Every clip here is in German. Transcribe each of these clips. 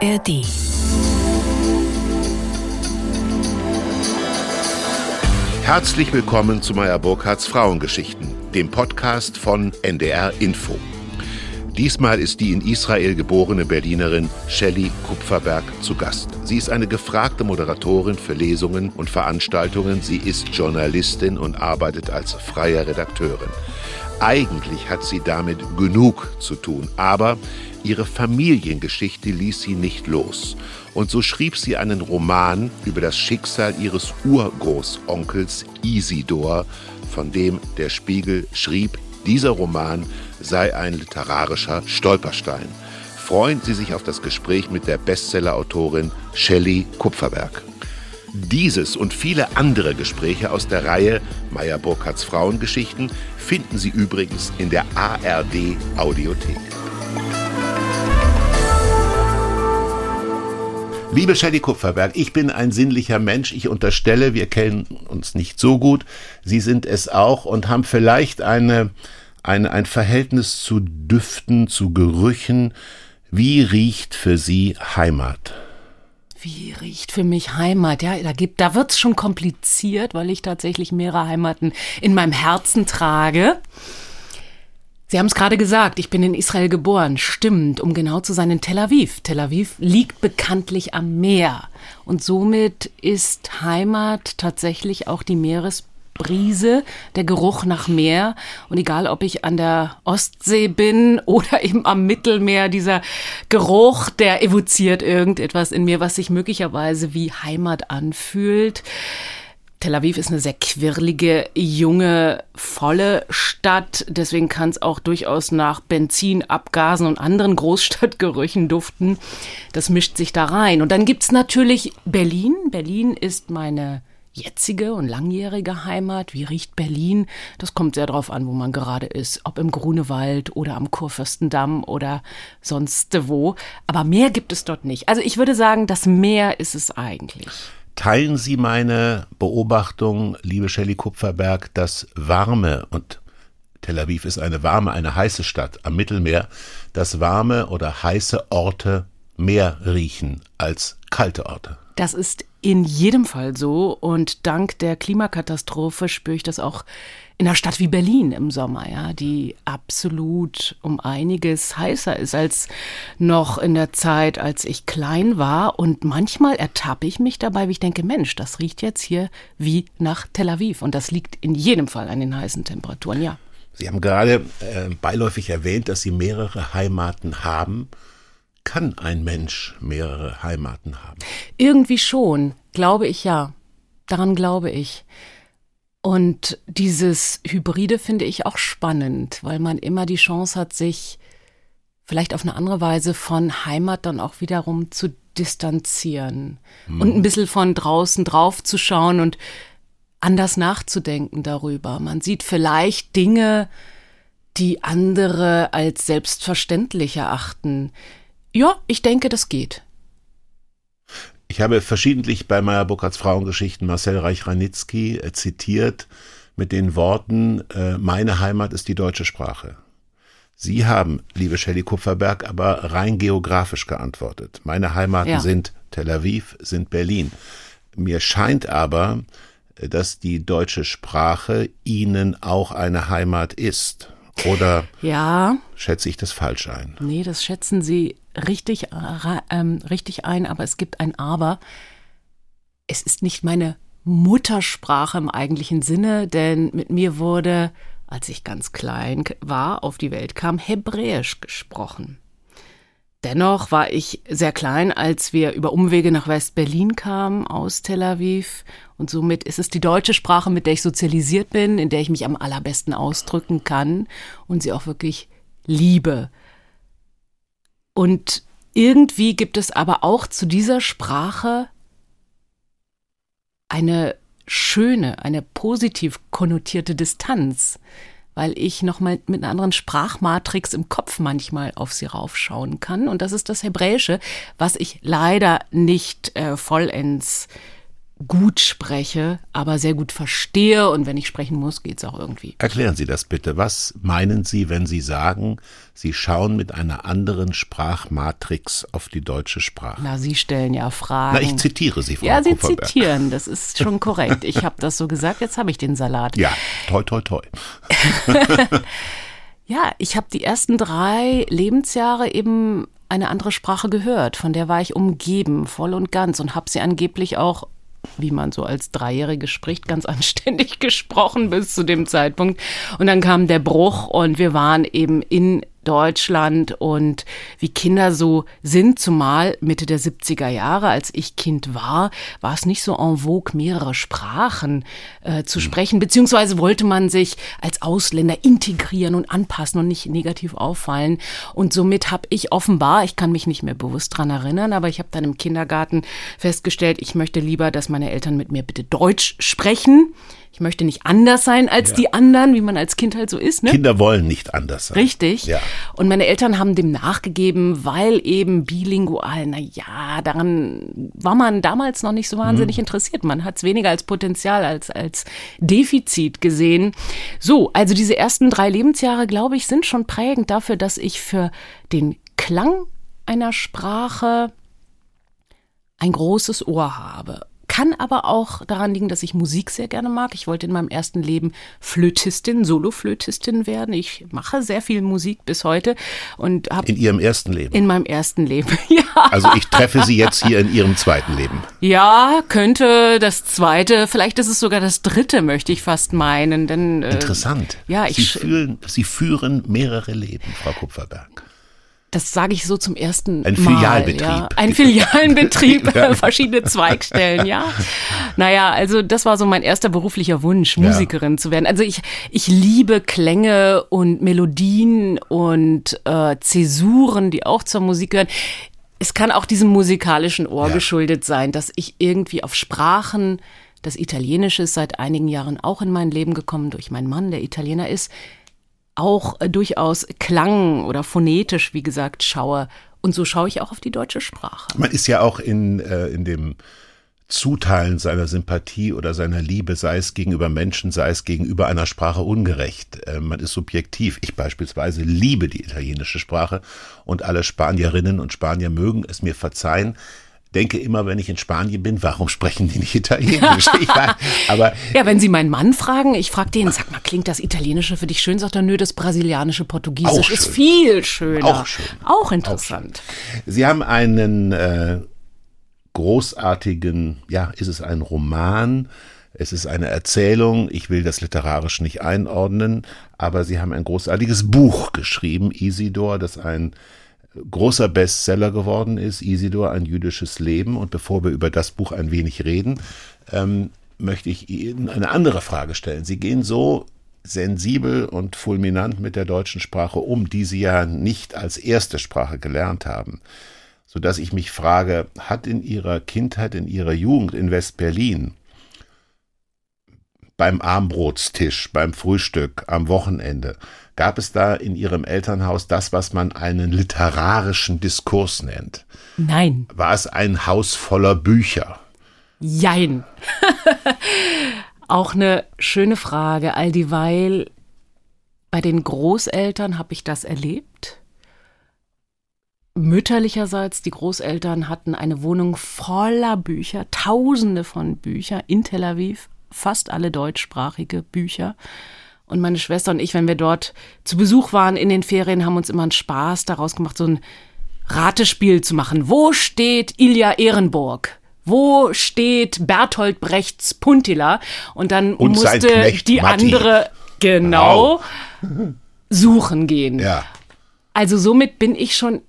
ARD. Herzlich willkommen zu Meyer Burkhardts Frauengeschichten, dem Podcast von NDR Info. Diesmal ist die in Israel geborene Berlinerin Shelley Kupferberg zu Gast. Sie ist eine gefragte Moderatorin für Lesungen und Veranstaltungen. Sie ist Journalistin und arbeitet als freie Redakteurin. Eigentlich hat sie damit genug zu tun, aber ihre Familiengeschichte ließ sie nicht los. Und so schrieb sie einen Roman über das Schicksal ihres Urgroßonkels Isidor, von dem der Spiegel schrieb, dieser Roman sei ein literarischer Stolperstein. Freuen Sie sich auf das Gespräch mit der Bestsellerautorin Shelley Kupferberg. Dieses und viele andere Gespräche aus der Reihe Meyer Burkhardts Frauengeschichten finden Sie übrigens in der ARD Audiothek. Liebe Shelley Kupferberg, ich bin ein sinnlicher Mensch. Ich unterstelle, wir kennen uns nicht so gut. Sie sind es auch und haben vielleicht eine, eine, ein Verhältnis zu Düften, zu Gerüchen. Wie riecht für Sie Heimat? Wie riecht für mich Heimat? Ja, da gibt, da wird's schon kompliziert, weil ich tatsächlich mehrere Heimaten in meinem Herzen trage. Sie haben es gerade gesagt, ich bin in Israel geboren. Stimmt, um genau zu sein, in Tel Aviv. Tel Aviv liegt bekanntlich am Meer. Und somit ist Heimat tatsächlich auch die Meeres Brise, der Geruch nach Meer. Und egal, ob ich an der Ostsee bin oder eben am Mittelmeer, dieser Geruch, der evoziert irgendetwas in mir, was sich möglicherweise wie Heimat anfühlt. Tel Aviv ist eine sehr quirlige, junge, volle Stadt. Deswegen kann es auch durchaus nach Benzin, Abgasen und anderen Großstadtgerüchen duften. Das mischt sich da rein. Und dann gibt's natürlich Berlin. Berlin ist meine jetzige und langjährige Heimat? Wie riecht Berlin? Das kommt sehr darauf an, wo man gerade ist. Ob im Grunewald oder am Kurfürstendamm oder sonst wo. Aber mehr gibt es dort nicht. Also ich würde sagen, das Meer ist es eigentlich. Teilen Sie meine Beobachtung, liebe Shelley Kupferberg, dass warme und Tel Aviv ist eine warme, eine heiße Stadt am Mittelmeer, dass warme oder heiße Orte mehr riechen als kalte Orte. Das ist in jedem Fall so und dank der Klimakatastrophe spüre ich das auch in einer Stadt wie Berlin im Sommer, ja, die absolut um einiges heißer ist als noch in der Zeit, als ich klein war. Und manchmal ertappe ich mich dabei, wie ich denke, Mensch, das riecht jetzt hier wie nach Tel Aviv. Und das liegt in jedem Fall an den heißen Temperaturen, ja. Sie haben gerade äh, beiläufig erwähnt, dass Sie mehrere Heimaten haben. Kann ein Mensch mehrere Heimaten haben? Irgendwie schon, glaube ich ja. Daran glaube ich. Und dieses Hybride finde ich auch spannend, weil man immer die Chance hat, sich vielleicht auf eine andere Weise von Heimat dann auch wiederum zu distanzieren hm. und ein bisschen von draußen drauf zu schauen und anders nachzudenken darüber. Man sieht vielleicht Dinge, die andere als selbstverständlich erachten. Ja, ich denke, das geht. Ich habe verschiedentlich bei Meyer Burkhardts Frauengeschichten Marcel Reich-Ranitzky äh, zitiert mit den Worten, äh, meine Heimat ist die deutsche Sprache. Sie haben, liebe Shelley Kupferberg, aber rein geografisch geantwortet. Meine Heimaten ja. sind Tel Aviv, sind Berlin. Mir scheint aber, äh, dass die deutsche Sprache Ihnen auch eine Heimat ist. Oder ja. schätze ich das falsch ein? Nee, das schätzen Sie richtig, äh, ähm, richtig ein, aber es gibt ein Aber. Es ist nicht meine Muttersprache im eigentlichen Sinne, denn mit mir wurde, als ich ganz klein war, auf die Welt kam, Hebräisch gesprochen. Dennoch war ich sehr klein, als wir über Umwege nach West-Berlin kamen aus Tel Aviv. Und somit ist es die deutsche Sprache, mit der ich sozialisiert bin, in der ich mich am allerbesten ausdrücken kann und sie auch wirklich liebe. Und irgendwie gibt es aber auch zu dieser Sprache eine schöne, eine positiv konnotierte Distanz weil ich nochmal mit einer anderen Sprachmatrix im Kopf manchmal auf sie raufschauen kann. Und das ist das Hebräische, was ich leider nicht äh, vollends gut spreche, aber sehr gut verstehe und wenn ich sprechen muss, geht es auch irgendwie. Erklären Sie das bitte. Was meinen Sie, wenn Sie sagen, Sie schauen mit einer anderen Sprachmatrix auf die deutsche Sprache? Na, Sie stellen ja Fragen. Na, ich zitiere Sie, Frau Ja, Sie Kupferberg. zitieren, das ist schon korrekt. Ich habe das so gesagt, jetzt habe ich den Salat. Ja, toi, toi, toi. Ja, ich habe die ersten drei Lebensjahre eben eine andere Sprache gehört, von der war ich umgeben, voll und ganz und habe sie angeblich auch wie man so als Dreijährige spricht, ganz anständig gesprochen bis zu dem Zeitpunkt. Und dann kam der Bruch und wir waren eben in Deutschland und wie Kinder so sind, zumal Mitte der 70er Jahre, als ich Kind war, war es nicht so en vogue, mehrere Sprachen äh, zu sprechen, beziehungsweise wollte man sich als Ausländer integrieren und anpassen und nicht negativ auffallen. Und somit habe ich offenbar, ich kann mich nicht mehr bewusst dran erinnern, aber ich habe dann im Kindergarten festgestellt, ich möchte lieber, dass meine Eltern mit mir bitte Deutsch sprechen ich möchte nicht anders sein als ja. die anderen, wie man als Kind halt so ist. Ne? Kinder wollen nicht anders sein. Richtig. Ja. Und meine Eltern haben dem nachgegeben, weil eben bilingual, na ja, daran war man damals noch nicht so wahnsinnig hm. interessiert. Man hat es weniger als Potenzial, als, als Defizit gesehen. So, also diese ersten drei Lebensjahre, glaube ich, sind schon prägend dafür, dass ich für den Klang einer Sprache ein großes Ohr habe kann aber auch daran liegen, dass ich Musik sehr gerne mag. Ich wollte in meinem ersten Leben Flötistin, Soloflötistin werden. Ich mache sehr viel Musik bis heute und habe in Ihrem ersten Leben. In meinem ersten Leben, ja. Also ich treffe Sie jetzt hier in Ihrem zweiten Leben. Ja, könnte das zweite, vielleicht ist es sogar das dritte, möchte ich fast meinen. Denn äh, interessant. Ja, ich Sie fühlen, Sie führen mehrere Leben, Frau Kupferberg das sage ich so zum ersten Ein Mal. Filialbetrieb. Ja. Ein Filialenbetrieb, verschiedene Zweigstellen, ja. Naja, also das war so mein erster beruflicher Wunsch, Musikerin ja. zu werden. Also ich, ich liebe Klänge und Melodien und äh, Zäsuren, die auch zur Musik gehören. Es kann auch diesem musikalischen Ohr ja. geschuldet sein, dass ich irgendwie auf Sprachen, das Italienische ist seit einigen Jahren auch in mein Leben gekommen durch meinen Mann, der Italiener ist, auch äh, durchaus klang- oder phonetisch, wie gesagt, schaue. Und so schaue ich auch auf die deutsche Sprache. Man ist ja auch in, äh, in dem Zuteilen seiner Sympathie oder seiner Liebe, sei es gegenüber Menschen, sei es gegenüber einer Sprache ungerecht. Äh, man ist subjektiv. Ich beispielsweise liebe die italienische Sprache und alle Spanierinnen und Spanier mögen es mir verzeihen, denke immer, wenn ich in Spanien bin, warum sprechen die nicht Italienisch? Weiß, aber ja, wenn Sie meinen Mann fragen, ich frage den, sag mal, klingt das Italienische für dich schön? Sagt er, nö, das brasilianische Portugiesisch ist viel schöner. Auch schön. Auch interessant. Auch schön. Sie haben einen äh, großartigen, ja, ist es ein Roman? Es ist eine Erzählung, ich will das literarisch nicht einordnen, aber Sie haben ein großartiges Buch geschrieben, Isidor, das ein großer Bestseller geworden ist, Isidor, ein jüdisches Leben. Und bevor wir über das Buch ein wenig reden, ähm, möchte ich Ihnen eine andere Frage stellen. Sie gehen so sensibel und fulminant mit der deutschen Sprache um, die Sie ja nicht als erste Sprache gelernt haben, so dass ich mich frage, hat in Ihrer Kindheit, in Ihrer Jugend in West-Berlin beim Armbrotstisch, beim Frühstück, am Wochenende, Gab es da in Ihrem Elternhaus das, was man einen literarischen Diskurs nennt? Nein. War es ein Haus voller Bücher? Jein. Auch eine schöne Frage, all dieweil bei den Großeltern habe ich das erlebt. Mütterlicherseits, die Großeltern hatten eine Wohnung voller Bücher, tausende von Büchern in Tel Aviv, fast alle deutschsprachige Bücher. Und meine Schwester und ich, wenn wir dort zu Besuch waren in den Ferien, haben uns immer einen Spaß daraus gemacht, so ein Ratespiel zu machen. Wo steht Ilja Ehrenburg? Wo steht Bertolt Brechts Puntila? Und dann und musste die Matti. andere genau wow. suchen gehen. Ja. Also somit bin ich schon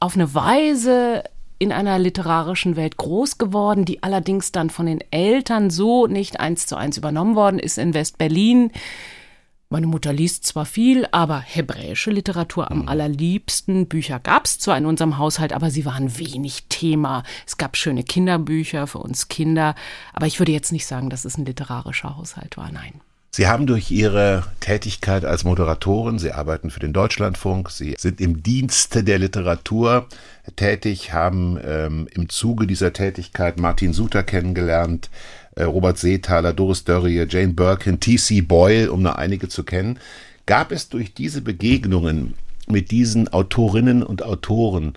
auf eine Weise in einer literarischen Welt groß geworden, die allerdings dann von den Eltern so nicht eins zu eins übernommen worden ist in West-Berlin. Meine Mutter liest zwar viel, aber hebräische Literatur am mhm. allerliebsten. Bücher gab es zwar in unserem Haushalt, aber sie waren wenig Thema. Es gab schöne Kinderbücher für uns Kinder, aber ich würde jetzt nicht sagen, dass es ein literarischer Haushalt war, nein. Sie haben durch Ihre Tätigkeit als Moderatorin, Sie arbeiten für den Deutschlandfunk, Sie sind im Dienste der Literatur tätig, haben ähm, im Zuge dieser Tätigkeit Martin Suter kennengelernt, äh, Robert Seethaler, Doris Dörrie, Jane Birkin, T.C. Boyle, um nur einige zu kennen. Gab es durch diese Begegnungen mit diesen Autorinnen und Autoren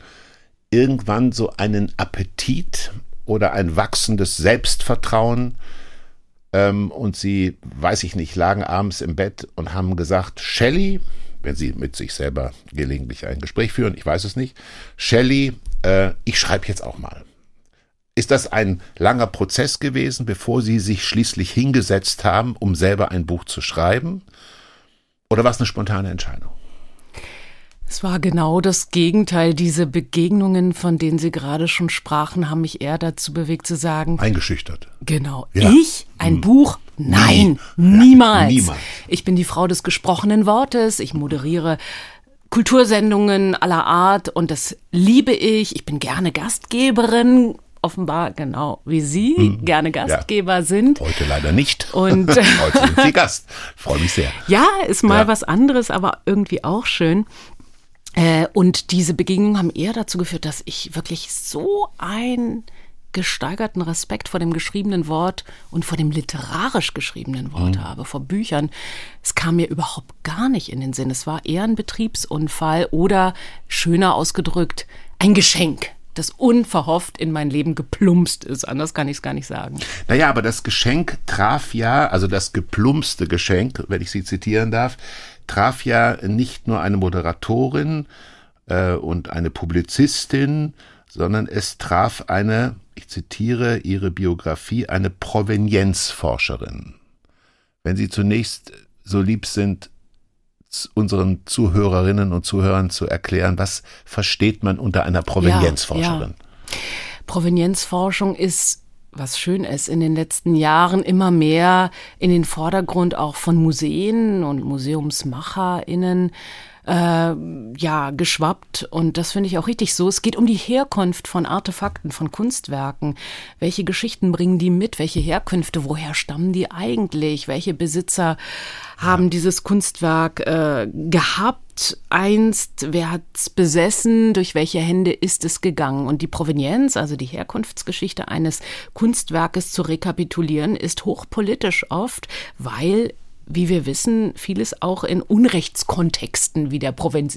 irgendwann so einen Appetit oder ein wachsendes Selbstvertrauen? Ähm, und sie, weiß ich nicht, lagen abends im Bett und haben gesagt, Shelley, wenn sie mit sich selber gelegentlich ein Gespräch führen, ich weiß es nicht, Shelley, äh, ich schreibe jetzt auch mal. Ist das ein langer Prozess gewesen, bevor Sie sich schließlich hingesetzt haben, um selber ein Buch zu schreiben? Oder war es eine spontane Entscheidung? Es war genau das Gegenteil. Diese Begegnungen, von denen Sie gerade schon sprachen, haben mich eher dazu bewegt zu sagen. Eingeschüchtert. Genau. Ja. Ich? Ein hm. Buch? Nein, Nie. niemals. Ja, niemals. Ich bin die Frau des gesprochenen Wortes. Ich moderiere Kultursendungen aller Art und das liebe ich. Ich bin gerne Gastgeberin offenbar genau wie Sie hm. gerne Gastgeber ja. sind. Heute leider nicht. Und heute sind Sie Gast. Freue mich sehr. Ja, ist mal ja. was anderes, aber irgendwie auch schön. Äh, und diese Begegnungen haben eher dazu geführt, dass ich wirklich so einen gesteigerten Respekt vor dem geschriebenen Wort und vor dem literarisch geschriebenen Wort mhm. habe, vor Büchern. Es kam mir überhaupt gar nicht in den Sinn. Es war eher ein Betriebsunfall oder schöner ausgedrückt, ein Geschenk das unverhofft in mein Leben geplumpst ist. Anders kann ich es gar nicht sagen. Naja, aber das Geschenk traf ja, also das geplumpste Geschenk, wenn ich Sie zitieren darf, traf ja nicht nur eine Moderatorin äh, und eine Publizistin, sondern es traf eine, ich zitiere ihre Biografie, eine Provenienzforscherin. Wenn Sie zunächst so lieb sind, unseren Zuhörerinnen und Zuhörern zu erklären, was versteht man unter einer Provenienzforscherin? Ja, ja. Provenienzforschung ist was schön ist, in den letzten Jahren immer mehr in den Vordergrund auch von Museen und MuseumsmacherInnen äh, ja, geschwappt. Und das finde ich auch richtig so. Es geht um die Herkunft von Artefakten, von Kunstwerken. Welche Geschichten bringen die mit? Welche Herkünfte? Woher stammen die eigentlich? Welche Besitzer haben ja. dieses Kunstwerk äh, gehabt? Einst, wer hat's besessen? Durch welche Hände ist es gegangen? Und die Provenienz, also die Herkunftsgeschichte eines Kunstwerkes zu rekapitulieren, ist hochpolitisch oft, weil wie wir wissen, vieles auch in Unrechtskontexten, wie der Proven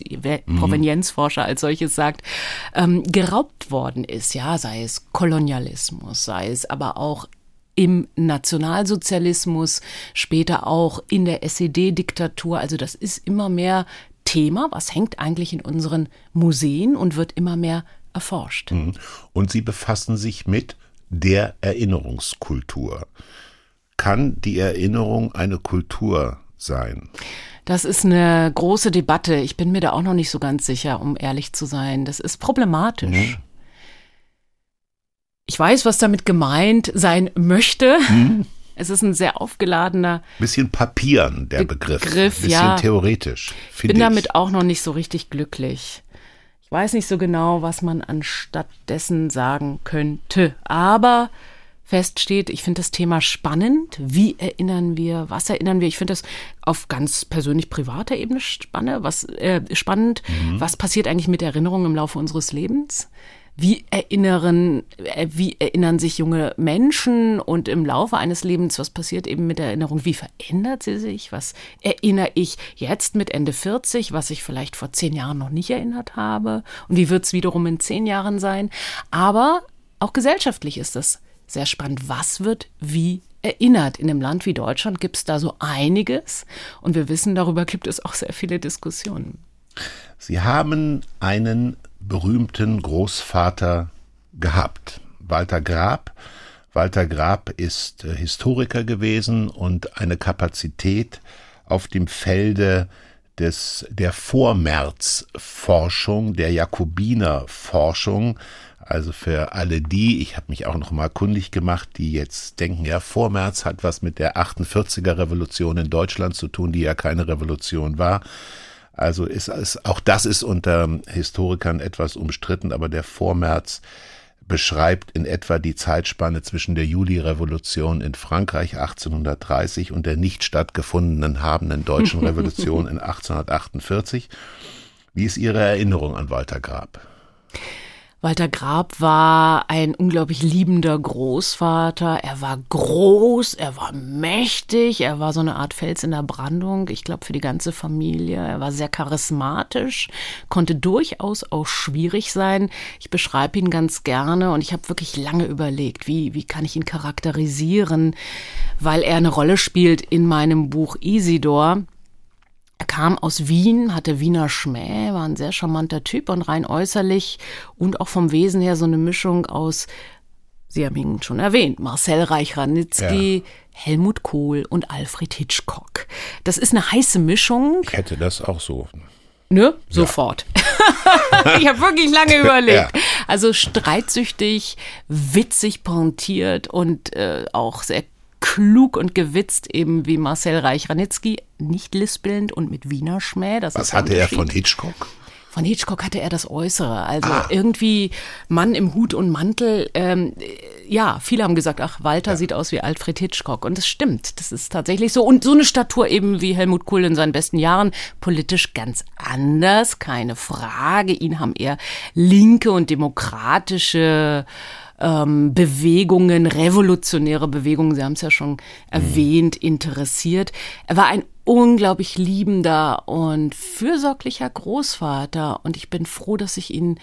mhm. Provenienzforscher als solches sagt, ähm, geraubt worden ist. Ja, sei es Kolonialismus, sei es aber auch im Nationalsozialismus, später auch in der SED-Diktatur. Also das ist immer mehr Thema, was hängt eigentlich in unseren Museen und wird immer mehr erforscht. Mhm. Und Sie befassen sich mit der Erinnerungskultur kann die Erinnerung eine Kultur sein? Das ist eine große Debatte. Ich bin mir da auch noch nicht so ganz sicher, um ehrlich zu sein. Das ist problematisch. Mhm. Ich weiß, was damit gemeint sein möchte. Mhm. Es ist ein sehr aufgeladener. Bisschen Papieren, der Begriff. Begriff bisschen ja. theoretisch. Ich bin ich. damit auch noch nicht so richtig glücklich. Ich weiß nicht so genau, was man anstatt dessen sagen könnte. Aber feststeht. Ich finde das Thema spannend. Wie erinnern wir? Was erinnern wir? Ich finde das auf ganz persönlich privater Ebene spannend. Was, äh, spannend. Mhm. Was passiert eigentlich mit Erinnerungen im Laufe unseres Lebens? Wie erinnern, äh, wie erinnern sich junge Menschen und im Laufe eines Lebens, was passiert eben mit der Erinnerung? Wie verändert sie sich? Was erinnere ich jetzt mit Ende 40, was ich vielleicht vor zehn Jahren noch nicht erinnert habe? Und wie wird es wiederum in zehn Jahren sein? Aber auch gesellschaftlich ist das sehr spannend. Was wird wie erinnert? In einem Land wie Deutschland gibt es da so einiges und wir wissen, darüber gibt es auch sehr viele Diskussionen. Sie haben einen berühmten Großvater gehabt, Walter Grab. Walter Grab ist äh, Historiker gewesen und eine Kapazität auf dem Felde des, der Vormärzforschung, der Jakobinerforschung, also für alle die, ich habe mich auch noch mal kundig gemacht, die jetzt denken, ja, Vormärz hat was mit der 48er Revolution in Deutschland zu tun, die ja keine Revolution war. Also ist, ist auch das ist unter Historikern etwas umstritten, aber der Vormärz beschreibt in etwa die Zeitspanne zwischen der Juli-Revolution in Frankreich 1830 und der nicht stattgefundenen habenden deutschen Revolution in 1848. Wie ist Ihre Erinnerung an Walter Grab? Walter Grab war ein unglaublich liebender Großvater. Er war groß, er war mächtig, er war so eine Art Fels in der Brandung. Ich glaube, für die ganze Familie. Er war sehr charismatisch, konnte durchaus auch schwierig sein. Ich beschreibe ihn ganz gerne und ich habe wirklich lange überlegt, wie, wie kann ich ihn charakterisieren, weil er eine Rolle spielt in meinem Buch Isidor. Er kam aus Wien, hatte Wiener Schmäh, war ein sehr charmanter Typ und rein äußerlich und auch vom Wesen her so eine Mischung aus, Sie haben ihn schon erwähnt, Marcel Reich-Ranitzky, ja. Helmut Kohl und Alfred Hitchcock. Das ist eine heiße Mischung. Ich hätte das auch so. Ne? Sofort. Ja. ich habe wirklich lange überlegt. Ja. Also streitsüchtig, witzig pointiert und äh, auch sehr klug und gewitzt, eben wie Marcel Reich-Ranitzky, nicht lispelnd und mit Wiener Schmäh. Das Was hatte er von Hitchcock? Von Hitchcock hatte er das Äußere. Also ah. irgendwie Mann im Hut und Mantel. Ähm, ja, viele haben gesagt, ach, Walter ja. sieht aus wie Alfred Hitchcock. Und das stimmt. Das ist tatsächlich so. Und so eine Statur eben wie Helmut Kohl in seinen besten Jahren. Politisch ganz anders, keine Frage. Ihn haben eher linke und demokratische ähm, Bewegungen, revolutionäre Bewegungen, Sie haben es ja schon erwähnt, interessiert. Er war ein unglaublich liebender und fürsorglicher Großvater und ich bin froh, dass ich ihn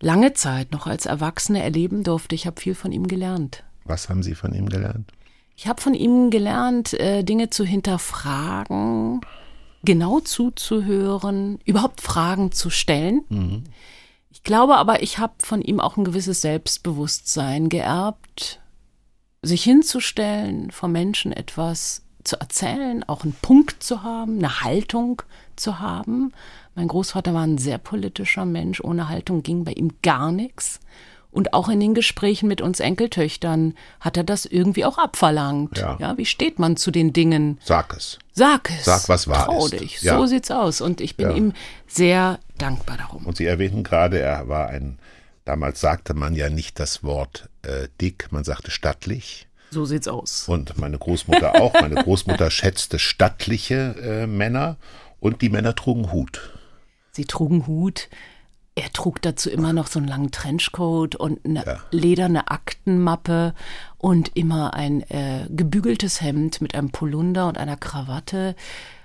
lange Zeit noch als Erwachsene erleben durfte. Ich habe viel von ihm gelernt. Was haben Sie von ihm gelernt? Ich habe von ihm gelernt, äh, Dinge zu hinterfragen, genau zuzuhören, überhaupt Fragen zu stellen. Mhm. Ich glaube aber, ich habe von ihm auch ein gewisses Selbstbewusstsein geerbt, sich hinzustellen, vor Menschen etwas zu erzählen, auch einen Punkt zu haben, eine Haltung zu haben. Mein Großvater war ein sehr politischer Mensch, ohne Haltung ging bei ihm gar nichts. Und auch in den Gesprächen mit uns Enkeltöchtern hat er das irgendwie auch abverlangt. Ja. ja wie steht man zu den Dingen? Sag es. Sag es. Sag, was wahr Trau ist. dich. Ja. So sieht's aus. Und ich bin ja. ihm sehr dankbar darum. Und Sie erwähnten gerade, er war ein, damals sagte man ja nicht das Wort äh, dick, man sagte stattlich. So sieht's aus. Und meine Großmutter auch. Meine Großmutter schätzte stattliche äh, Männer und die Männer trugen Hut. Sie trugen Hut. Er trug dazu immer noch so einen langen Trenchcoat und eine ja. lederne Aktenmappe und immer ein äh, gebügeltes Hemd mit einem Polunder und einer Krawatte.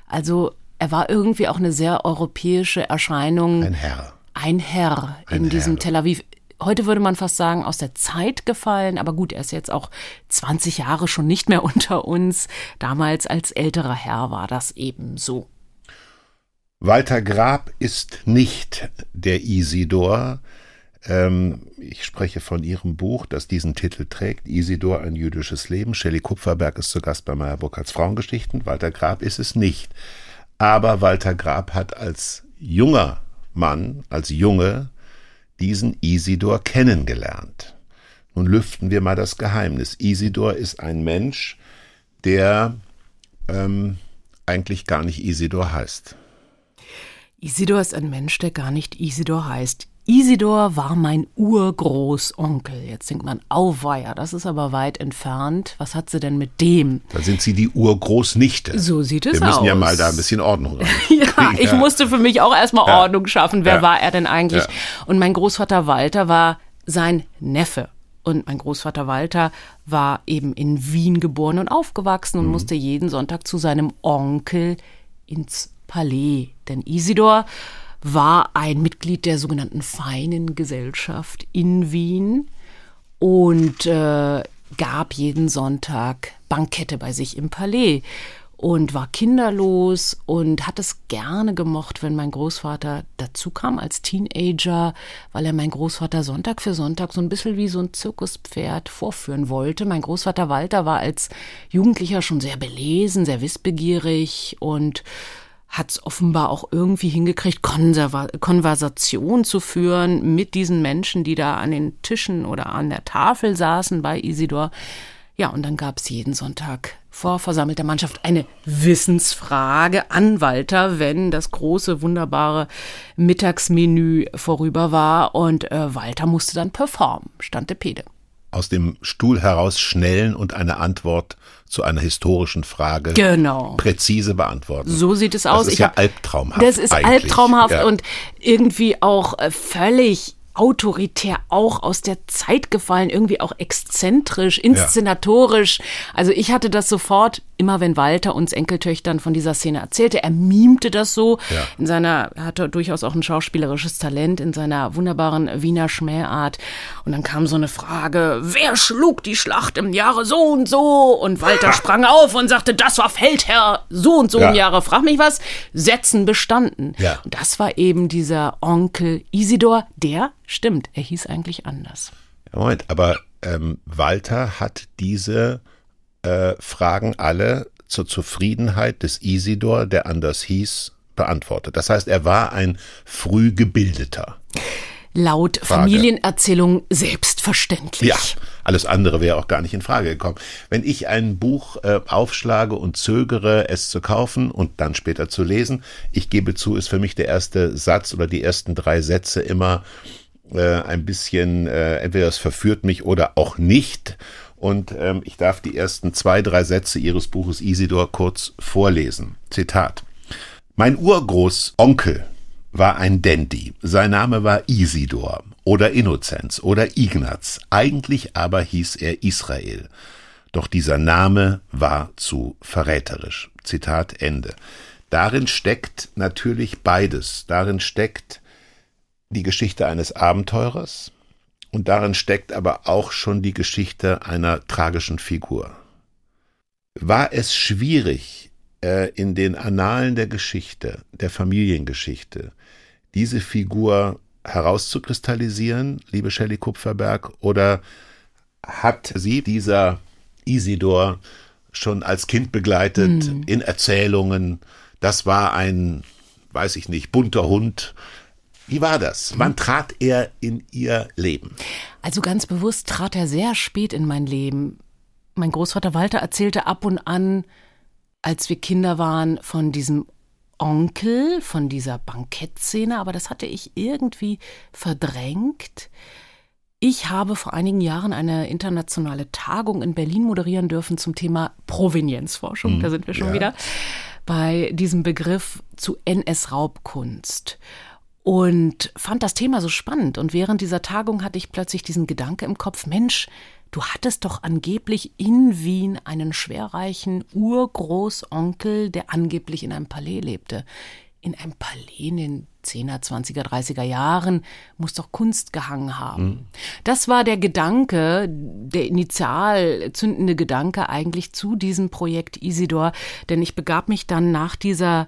Also er war irgendwie auch eine sehr europäische Erscheinung. Ein Herr. Ein Herr ein in Herr. diesem Tel Aviv. Heute würde man fast sagen, aus der Zeit gefallen, aber gut, er ist jetzt auch 20 Jahre schon nicht mehr unter uns. Damals als älterer Herr war das eben so. Walter Grab ist nicht der Isidor. Ähm, ich spreche von ihrem Buch, das diesen Titel trägt, Isidor, ein jüdisches Leben. Shelley Kupferberg ist zu Gast bei Meyer Burkhardts Frauengeschichten. Walter Grab ist es nicht. Aber Walter Grab hat als junger Mann, als Junge, diesen Isidor kennengelernt. Nun lüften wir mal das Geheimnis. Isidor ist ein Mensch, der ähm, eigentlich gar nicht Isidor heißt. Isidor ist ein Mensch, der gar nicht Isidor heißt. Isidor war mein Urgroßonkel. Jetzt denkt man, auweia, das ist aber weit entfernt. Was hat sie denn mit dem? Da sind sie die Urgroßnichte. So sieht es aus. Wir müssen aus. ja mal da ein bisschen Ordnung rein. ja, ich musste für mich auch erstmal ja. Ordnung schaffen. Wer ja. war er denn eigentlich? Ja. Und mein Großvater Walter war sein Neffe. Und mein Großvater Walter war eben in Wien geboren und aufgewachsen und mhm. musste jeden Sonntag zu seinem Onkel ins Palais. Denn Isidor war ein Mitglied der sogenannten Feinen Gesellschaft in Wien und äh, gab jeden Sonntag Bankette bei sich im Palais und war kinderlos und hat es gerne gemocht, wenn mein Großvater dazu kam als Teenager, weil er mein Großvater Sonntag für Sonntag so ein bisschen wie so ein Zirkuspferd vorführen wollte. Mein Großvater Walter war als Jugendlicher schon sehr belesen, sehr wissbegierig und hat es offenbar auch irgendwie hingekriegt, Konserva Konversation zu führen mit diesen Menschen, die da an den Tischen oder an der Tafel saßen bei Isidor. Ja, und dann gab es jeden Sonntag vor versammelter Mannschaft eine Wissensfrage an Walter, wenn das große, wunderbare Mittagsmenü vorüber war und äh, Walter musste dann performen, stand der Pede. Aus dem Stuhl heraus schnellen und eine Antwort zu einer historischen Frage genau. präzise beantworten. So sieht es aus. Das ist ich ja hab, albtraumhaft. Das ist eigentlich. albtraumhaft ja. und irgendwie auch äh, völlig autoritär auch aus der Zeit gefallen, irgendwie auch exzentrisch, inszenatorisch. Ja. Also ich hatte das sofort, immer wenn Walter uns Enkeltöchtern von dieser Szene erzählte, er mimte das so. Ja. In seiner, er hatte durchaus auch ein schauspielerisches Talent in seiner wunderbaren Wiener Schmähart. Und dann kam so eine Frage, wer schlug die Schlacht im Jahre so und so? Und Walter sprang auf und sagte, das war Feldherr so und so ja. im Jahre. Frag mich was, Sätzen bestanden. Ja. Und das war eben dieser Onkel Isidor, der Stimmt, er hieß eigentlich anders. Moment, aber ähm, Walter hat diese äh, Fragen alle zur Zufriedenheit des Isidor, der anders hieß, beantwortet. Das heißt, er war ein früh gebildeter. Laut Frage. Familienerzählung selbstverständlich. Ja, alles andere wäre auch gar nicht in Frage gekommen. Wenn ich ein Buch äh, aufschlage und zögere, es zu kaufen und dann später zu lesen, ich gebe zu, ist für mich der erste Satz oder die ersten drei Sätze immer äh, ein bisschen, äh, entweder es verführt mich oder auch nicht. Und ähm, ich darf die ersten zwei, drei Sätze Ihres Buches Isidor kurz vorlesen. Zitat. Mein Urgroßonkel war ein Dandy. Sein Name war Isidor oder Innozenz oder Ignaz. Eigentlich aber hieß er Israel. Doch dieser Name war zu verräterisch. Zitat Ende. Darin steckt natürlich beides. Darin steckt die Geschichte eines Abenteurers und darin steckt aber auch schon die Geschichte einer tragischen Figur. War es schwierig, äh, in den Annalen der Geschichte, der Familiengeschichte, diese Figur herauszukristallisieren, liebe Shelley Kupferberg, oder hat sie dieser Isidor schon als Kind begleitet hm. in Erzählungen? Das war ein, weiß ich nicht, bunter Hund, wie war das? Wann trat er in Ihr Leben? Also ganz bewusst trat er sehr spät in mein Leben. Mein Großvater Walter erzählte ab und an, als wir Kinder waren, von diesem Onkel, von dieser Bankettszene, aber das hatte ich irgendwie verdrängt. Ich habe vor einigen Jahren eine internationale Tagung in Berlin moderieren dürfen zum Thema Provenienzforschung. Hm, da sind wir schon ja. wieder bei diesem Begriff zu NS-Raubkunst und fand das Thema so spannend. Und während dieser Tagung hatte ich plötzlich diesen Gedanke im Kopf, Mensch, du hattest doch angeblich in Wien einen schwerreichen Urgroßonkel, der angeblich in einem Palais lebte. In einem Palais in den 10er, 20er, 30er Jahren muss doch Kunst gehangen haben. Mhm. Das war der Gedanke, der initial zündende Gedanke eigentlich zu diesem Projekt Isidor, denn ich begab mich dann nach dieser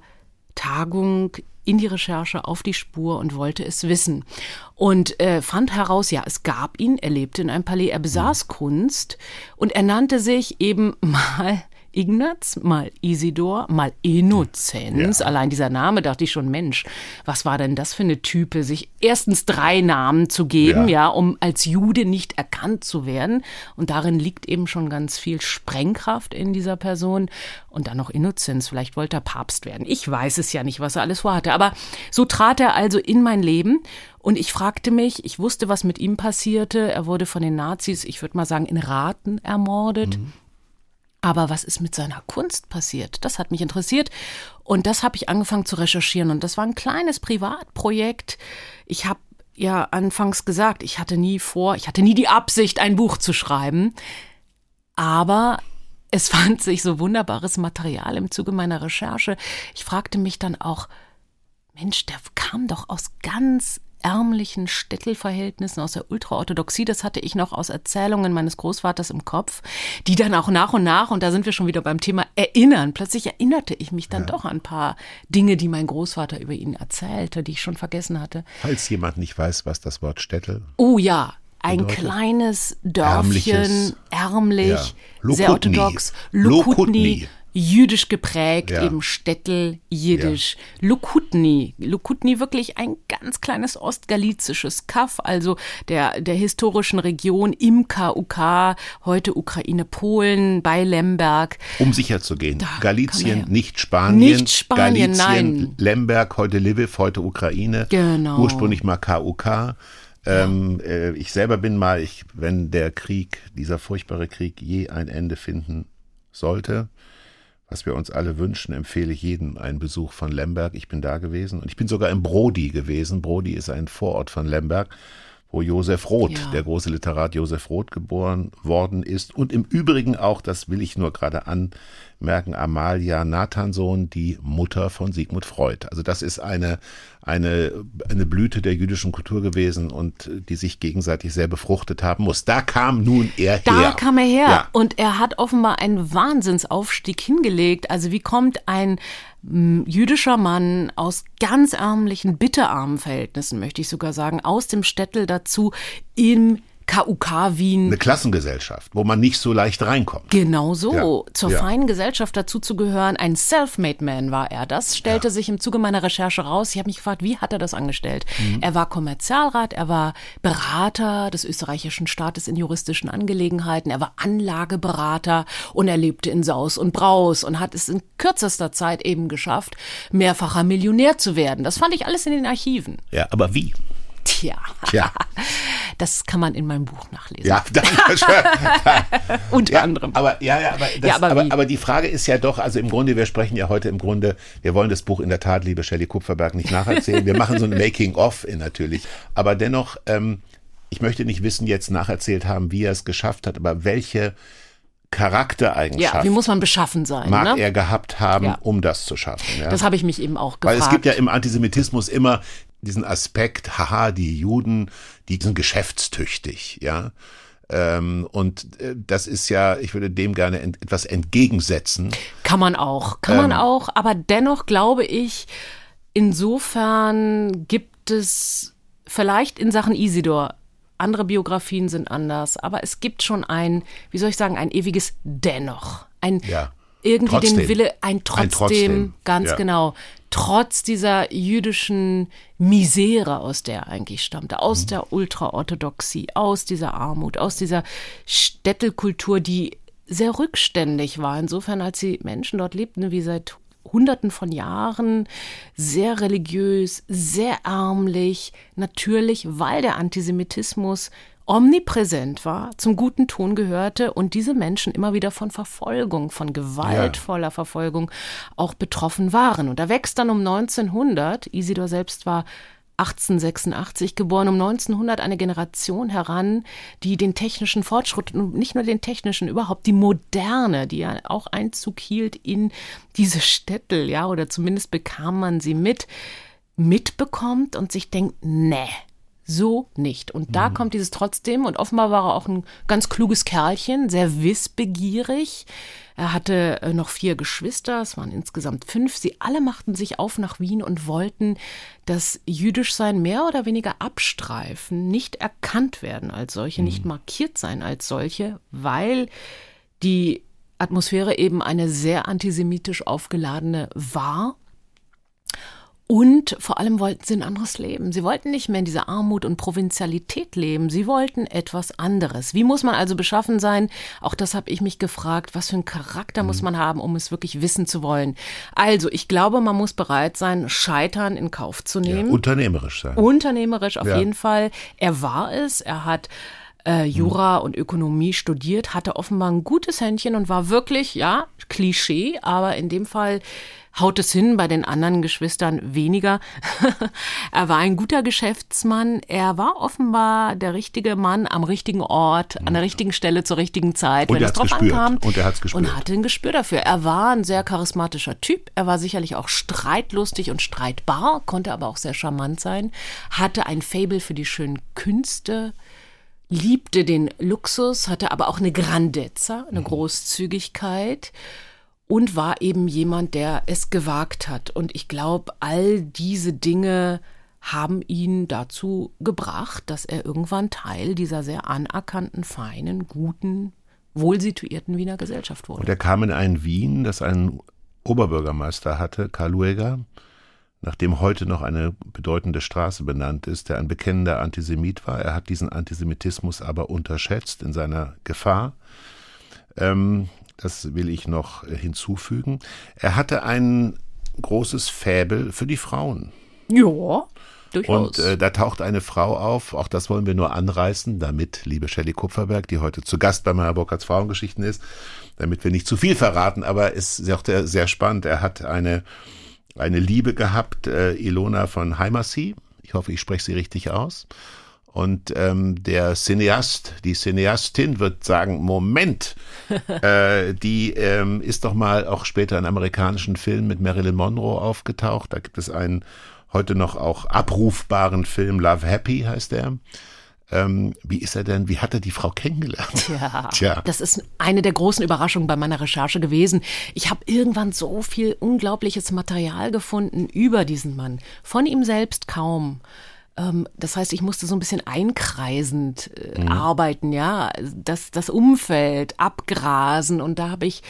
Tagung in die Recherche auf die Spur und wollte es wissen. Und äh, fand heraus, ja, es gab ihn, er lebte in einem Palais, er besaß mhm. Kunst und er nannte sich eben mal Ignaz, mal Isidor, mal Innozenz. Ja. Allein dieser Name dachte ich schon, Mensch, was war denn das für eine Type, sich erstens drei Namen zu geben, ja. ja, um als Jude nicht erkannt zu werden. Und darin liegt eben schon ganz viel Sprengkraft in dieser Person. Und dann noch Innozenz. Vielleicht wollte er Papst werden. Ich weiß es ja nicht, was er alles vorhatte. Aber so trat er also in mein Leben. Und ich fragte mich, ich wusste, was mit ihm passierte. Er wurde von den Nazis, ich würde mal sagen, in Raten ermordet. Mhm. Aber was ist mit seiner Kunst passiert? Das hat mich interessiert und das habe ich angefangen zu recherchieren und das war ein kleines Privatprojekt. Ich habe ja anfangs gesagt, ich hatte nie vor, ich hatte nie die Absicht, ein Buch zu schreiben, aber es fand sich so wunderbares Material im Zuge meiner Recherche. Ich fragte mich dann auch, Mensch, der kam doch aus ganz ärmlichen Städtelverhältnissen aus der Ultraorthodoxie, das hatte ich noch aus Erzählungen meines Großvaters im Kopf, die dann auch nach und nach, und da sind wir schon wieder beim Thema Erinnern, plötzlich erinnerte ich mich dann ja. doch an ein paar Dinge, die mein Großvater über ihn erzählte, die ich schon vergessen hatte. Falls jemand nicht weiß, was das Wort Städtel. Oh ja, ein bedeutet? kleines Dörfchen, ärmlich, ja. sehr orthodox, Lukutni, jüdisch geprägt, Ja. eben Städtel, Jiddisch. Lukutni, Lukutni wirklich ein ganz kleines ostgalizisches Kaff, also der, der historischen Region im KUK, heute Ukraine, Polen, bei Lemberg. Um sicher zu gehen. er Galizien, nicht Spanien. Nicht Spanien, Galizien, nein. Lemberg, heute Lviv, heute Ukraine. Genau. Ursprünglich mal KUK. Ähm, äh, ich selber bin mal, ich, wenn der Krieg, dieser furchtbare Krieg je ein Ende finden sollte, was wir uns alle wünschen, empfehle ich jedem einen Besuch von Lemberg. Ich bin da gewesen und ich bin sogar in Brody gewesen. Brody ist ein Vorort von Lemberg, wo Josef Roth, Ja. der große Literat Josef Roth, geboren worden ist. Und im Übrigen auch, das will ich nur gerade anmerken, Amalia Nathansohn, die Mutter von Sigmund Freud. Also das ist eine, eine, eine Blüte der jüdischen Kultur gewesen und äh, die sich gegenseitig sehr befruchtet haben muss. Da kam nun er Da her. kam er her Ja. und er hat offenbar einen Wahnsinnsaufstieg hingelegt. Also wie kommt ein jüdischer Mann aus ganz ärmlichen, bitterarmen Verhältnissen, möchte ich sogar sagen, aus dem Städtel dazu im KUK Wien Eine Klassengesellschaft, wo man nicht so leicht reinkommt. Genau so, Ja, zur ja. feinen Gesellschaft dazu zu gehören. Ein Self-Made Man war er. Das stellte sich im Zuge meiner Recherche raus. Ich habe mich gefragt, wie hat er das angestellt? Mhm. Er war Kommerzialrat, er war Berater des österreichischen Staates in juristischen Angelegenheiten, er war Anlageberater und er lebte in Saus und Braus und hat es in kürzester Zeit eben geschafft, mehrfacher Millionär zu werden. Das fand ich alles in den Archiven. Ja, aber wie? Tja, Tja. das kann man in meinem Buch nachlesen. Ja, danke schön. Unter Ja, anderem. aber ja, ja, aber, das, Ja, aber aber, aber, die Frage ist ja doch, also im Grunde, wir sprechen ja heute im Grunde, wir wollen das Buch in der Tat, liebe Shelley Kupferberg, nicht nacherzählen. Wir machen so ein Making-of natürlich. Aber dennoch, ähm, ich möchte nicht wissen, jetzt nacherzählt haben, wie er es geschafft hat, aber welche Charaktereigenschaft ja, wie muss man beschaffen sein? mag ne? er gehabt haben, Ja. um das zu schaffen. Ja? Das habe ich mich eben auch Weil gefragt. es gibt ja im Antisemitismus immer diesen Aspekt, haha, die Juden, die sind geschäftstüchtig, ja. Ähm, und äh, das ist ja, ich würde dem gerne ent etwas entgegensetzen. Kann man auch, kann man auch, aber dennoch glaube ich, insofern gibt es vielleicht in Sachen Isidor, andere Biografien sind anders, aber es gibt schon ein, wie soll ich sagen, ein ewiges Dennoch. Ein Ja. Irgendwie Trotzdem. den Wille, ein trotzdem, Trotzdem, ganz ja. genau. Trotz dieser jüdischen Misere, aus der er eigentlich stammte, aus Mhm. der Ultraorthodoxie, aus dieser Armut, aus dieser Städtelkultur, die sehr rückständig war. Insofern, als die Menschen dort lebten, wie seit Hunderten von Jahren, sehr religiös, sehr ärmlich, natürlich, weil der Antisemitismus omnipräsent war, zum guten Ton gehörte und diese Menschen immer wieder von Verfolgung, von gewaltvoller Verfolgung auch betroffen waren. Und da wächst dann um 1900, Isidor selbst war 1886 geboren, um 1900 eine Generation heran, die den technischen Fortschritt nicht nur den technischen, überhaupt die Moderne, die ja auch Einzug hielt in diese Städte, ja, oder zumindest bekam man sie mit, mitbekommt und sich denkt, nee, so nicht. Und da kommt dieses trotzdem und offenbar war er auch ein ganz kluges Kerlchen, sehr wissbegierig. Er hatte äh, noch vier Geschwister, es waren insgesamt fünf. Sie alle machten sich auf nach Wien und wollten das Jüdischsein mehr oder weniger abstreifen, nicht erkannt werden als solche, nicht markiert sein als solche, weil die Atmosphäre eben eine sehr antisemitisch aufgeladene war. Und vor allem wollten sie ein anderes Leben. Sie wollten nicht mehr in dieser Armut und Provinzialität leben. Sie wollten etwas anderes. Wie muss man also beschaffen sein? Auch das habe ich mich gefragt. Was für einen Charakter muss man haben, um es wirklich wissen zu wollen? Also, ich glaube, man muss bereit sein, Scheitern in Kauf zu Ja, nehmen. unternehmerisch sein. Unternehmerisch auf Ja. jeden Fall. Er war es. Er hat äh, Jura und Ökonomie studiert, hatte offenbar ein gutes Händchen und war wirklich, ja, Klischee, aber in dem Fall haut es hin, bei den anderen Geschwistern weniger. er war ein guter Geschäftsmann. Er war offenbar der richtige Mann am richtigen Ort, an der richtigen Stelle zur richtigen Zeit, Und wenn es drauf gespürt. ankam. Und er hat's gespürt. Und hatte ein Gespür dafür. Er war ein sehr charismatischer Typ. Er war sicherlich auch streitlustig und streitbar, konnte aber auch sehr charmant sein, hatte ein Fable für die schönen Künste, liebte den Luxus, hatte aber auch eine Grandezza, eine Großzügigkeit und war eben jemand, der es gewagt hat. Und ich glaube, all diese Dinge haben ihn dazu gebracht, dass er irgendwann Teil dieser sehr anerkannten, feinen, guten wohlsituierten Wiener Gesellschaft wurde. Und er kam in ein Wien, das einen Oberbürgermeister hatte, Karl Lueger, nach dem heute noch eine bedeutende Straße benannt ist, der ein bekennender Antisemit war. Er hat diesen Antisemitismus aber unterschätzt in seiner Gefahr. Ähm, das will ich noch hinzufügen. Er hatte ein großes Fäbel für die Frauen. Ja. Durchaus. Und äh, da taucht eine Frau auf, auch das wollen wir nur anreißen, damit, liebe Shelley Kupferberg, die heute zu Gast bei Meyer Burkhardts Frauengeschichten ist, damit wir nicht zu viel verraten, aber es ist auch sehr spannend. Er hat eine, eine Liebe gehabt, äh, Ilona von Heimersee. Ich hoffe, ich spreche sie richtig aus. Und ähm, der Cineast, die Cineastin wird sagen, Moment, äh, die ähm, ist doch mal auch später in amerikanischen Filmen mit Marilyn Monroe aufgetaucht. Da gibt es einen heute noch auch abrufbaren Film Love Happy heißt der. Ähm, wie ist er denn, wie hat er die Frau kennengelernt? Ja, Tja. das ist eine der großen Überraschungen bei meiner Recherche gewesen. Ich habe irgendwann so viel unglaubliches Material gefunden über diesen Mann. Von ihm selbst kaum. Ähm, das heißt, ich musste so ein bisschen einkreisend äh, mhm. arbeiten, ja, das, das Umfeld abgrasen und da habe ich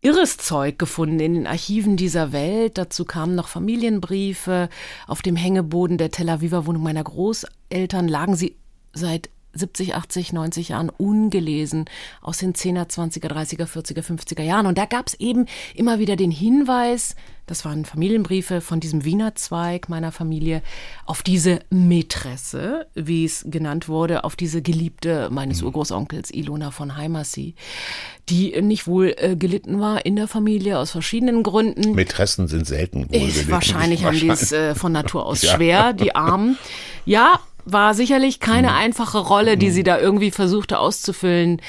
irres Zeug gefunden in den Archiven dieser Welt. Dazu kamen noch Familienbriefe. Auf dem Hängeboden der Tel Aviver Wohnung meiner Großeltern lagen sie seit 70, 80, 90 Jahren ungelesen aus den 10er, 20er, 30er, 40er, 50er Jahren. Und da gab es eben immer wieder den Hinweis, das waren Familienbriefe von diesem Wiener Zweig meiner Familie, auf diese Mätresse, wie es genannt wurde, auf diese Geliebte meines mhm. Urgroßonkels Ilona von Heimersee, die nicht wohl äh, gelitten war in der Familie aus verschiedenen Gründen. Mätressen sind selten wohl gelitten. Wahrscheinlich haben die es äh, von Natur aus ja. schwer, die Armen. Ja, war sicherlich keine mhm. einfache Rolle, die mhm. sie da irgendwie versuchte auszufüllen.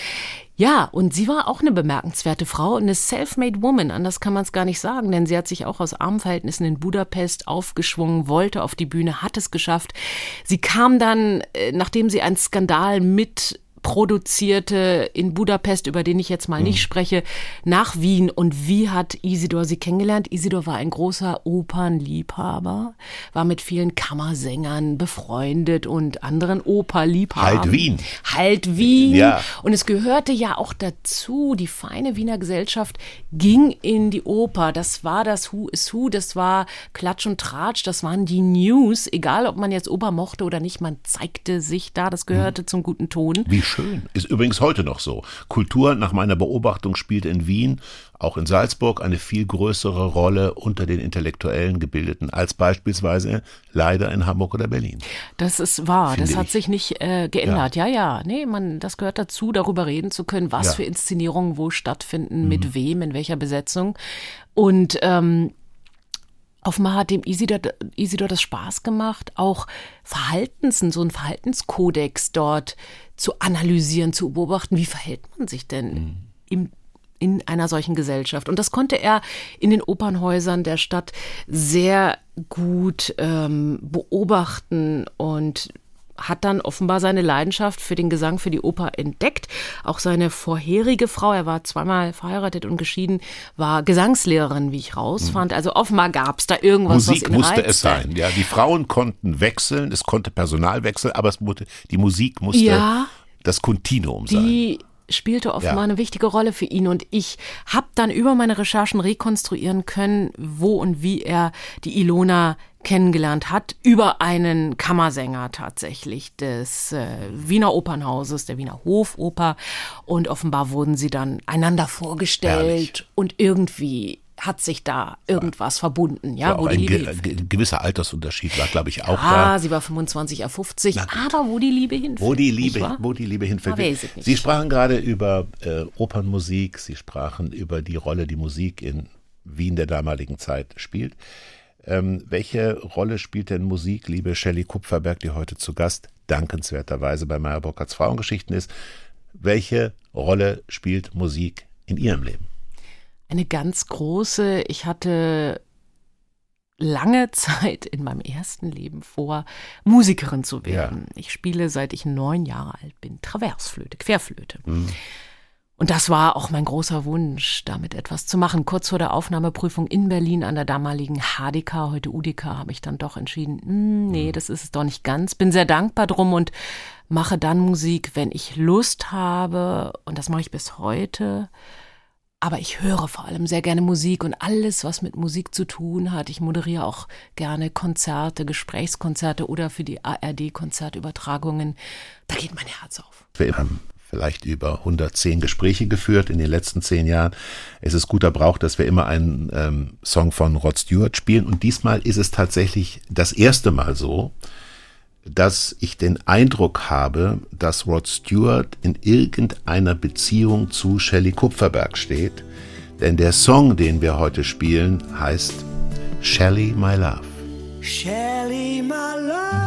Ja, und sie war auch eine bemerkenswerte Frau und eine self-made woman, anders kann man es gar nicht sagen, denn sie hat sich auch aus armen Verhältnissen in Budapest aufgeschwungen, wollte auf die Bühne, hat es geschafft. Sie kam dann, äh, nachdem sie einen Skandal mit produzierte in Budapest, über den ich jetzt mal mhm. nicht spreche, nach Wien. Und wie hat Isidor sie kennengelernt? Isidor war ein großer Opernliebhaber, war mit vielen Kammersängern befreundet und anderen Operliebhabern. Halt Wien. Halt Wien. Ja. Und es gehörte ja auch dazu, die feine Wiener Gesellschaft ging in die Oper. Das war das Who is Who, das war Klatsch und Tratsch, das waren die News. Egal, ob man jetzt Oper mochte oder nicht, man zeigte sich da, das gehörte mhm. zum guten Ton. Wie schön. Ist übrigens heute noch so. Kultur, nach meiner Beobachtung, spielt in Wien, auch in Salzburg, eine viel größere Rolle unter den intellektuellen Gebildeten als beispielsweise leider in Hamburg oder Berlin. Das ist wahr. Das hat ich. sich nicht äh, geändert. Ja. ja, ja. Nee, man, das gehört dazu, darüber reden zu können, was ja. für Inszenierungen wo stattfinden, mhm. mit wem, in welcher Besetzung. Und ähm, Offenbar hat dem Isidor, Isidor das Spaß gemacht, auch Verhaltensen, so ein Verhaltenskodex dort zu analysieren, zu beobachten. Wie verhält man sich denn mhm. im, in einer solchen Gesellschaft? Und das konnte er in den Opernhäusern der Stadt sehr gut ähm, beobachten und hat dann offenbar seine Leidenschaft für den Gesang, für die Oper entdeckt. Auch seine vorherige Frau, er war zweimal verheiratet und geschieden, war Gesangslehrerin, wie ich rausfand. Mhm. Also offenbar gab es da irgendwas, Musik musste reizte. es sein. Ja, die Frauen konnten wechseln, es konnte Personal wechseln, aber es musste, die Musik musste ja, das Kontinuum sein. Die spielte offenbar ja. eine wichtige Rolle für ihn und ich habe dann über meine Recherchen rekonstruieren können, wo und wie er die Ilona kennengelernt hat, über einen Kammersänger tatsächlich des äh, Wiener Opernhauses, der Wiener Hofoper. Und offenbar wurden sie dann einander vorgestellt Herrlich. und irgendwie hat sich da irgendwas verbunden, ja, ja wo die Liebe ge ein gewisser Altersunterschied war, glaube ich, auch ja, da. sie war 25, er 50, aber wo die Liebe hinführt. Wo die Liebe, wo die Liebe hinführt. Sie sprachen gerade über äh, Opernmusik, Sie sprachen über die Rolle, die Musik in Wien der damaligen Zeit spielt. Ähm, welche Rolle spielt denn Musik, liebe Shelley Kupferberg, die heute zu Gast dankenswerterweise bei Meyer Burkhardts Frauengeschichten ist? Welche Rolle spielt Musik in Ihrem Leben? Eine ganz große. Ich hatte lange Zeit in meinem ersten Leben vor, Musikerin zu werden. Ja. Ich spiele, seit ich neun Jahre alt bin, Traversflöte, Querflöte. Mhm. Und das war auch mein großer Wunsch, damit etwas zu machen. Kurz vor der Aufnahmeprüfung in Berlin an der damaligen HDK, heute UDK, habe ich dann doch entschieden, mh, hm, nee, mhm. das ist es doch nicht ganz. Bin sehr dankbar drum und mache dann Musik, wenn ich Lust habe und das mache ich bis heute. Aber ich höre vor allem sehr gerne Musik und alles, was mit Musik zu tun hat. Ich moderiere auch gerne Konzerte, Gesprächskonzerte oder für die ARD Konzertübertragungen. Da geht mein Herz auf. Wir haben vielleicht über 110 Gespräche geführt in den letzten zehn Jahren. Es ist guter Brauch, dass wir immer einen ähm, Song von Rod Stewart spielen. Und diesmal ist es tatsächlich das erste Mal so, dass ich den Eindruck habe, dass Rod Stewart in irgendeiner Beziehung zu Shelley Kupferberg steht. Denn der Song, den wir heute spielen, heißt Shelley My Love. Shelley My Love.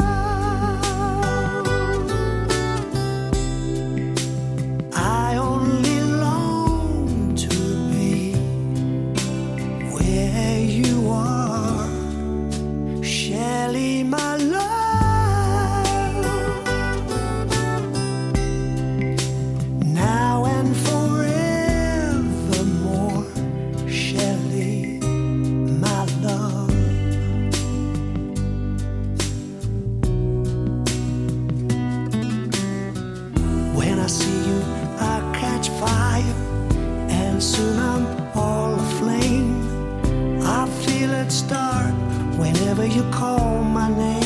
Whenever you call my name.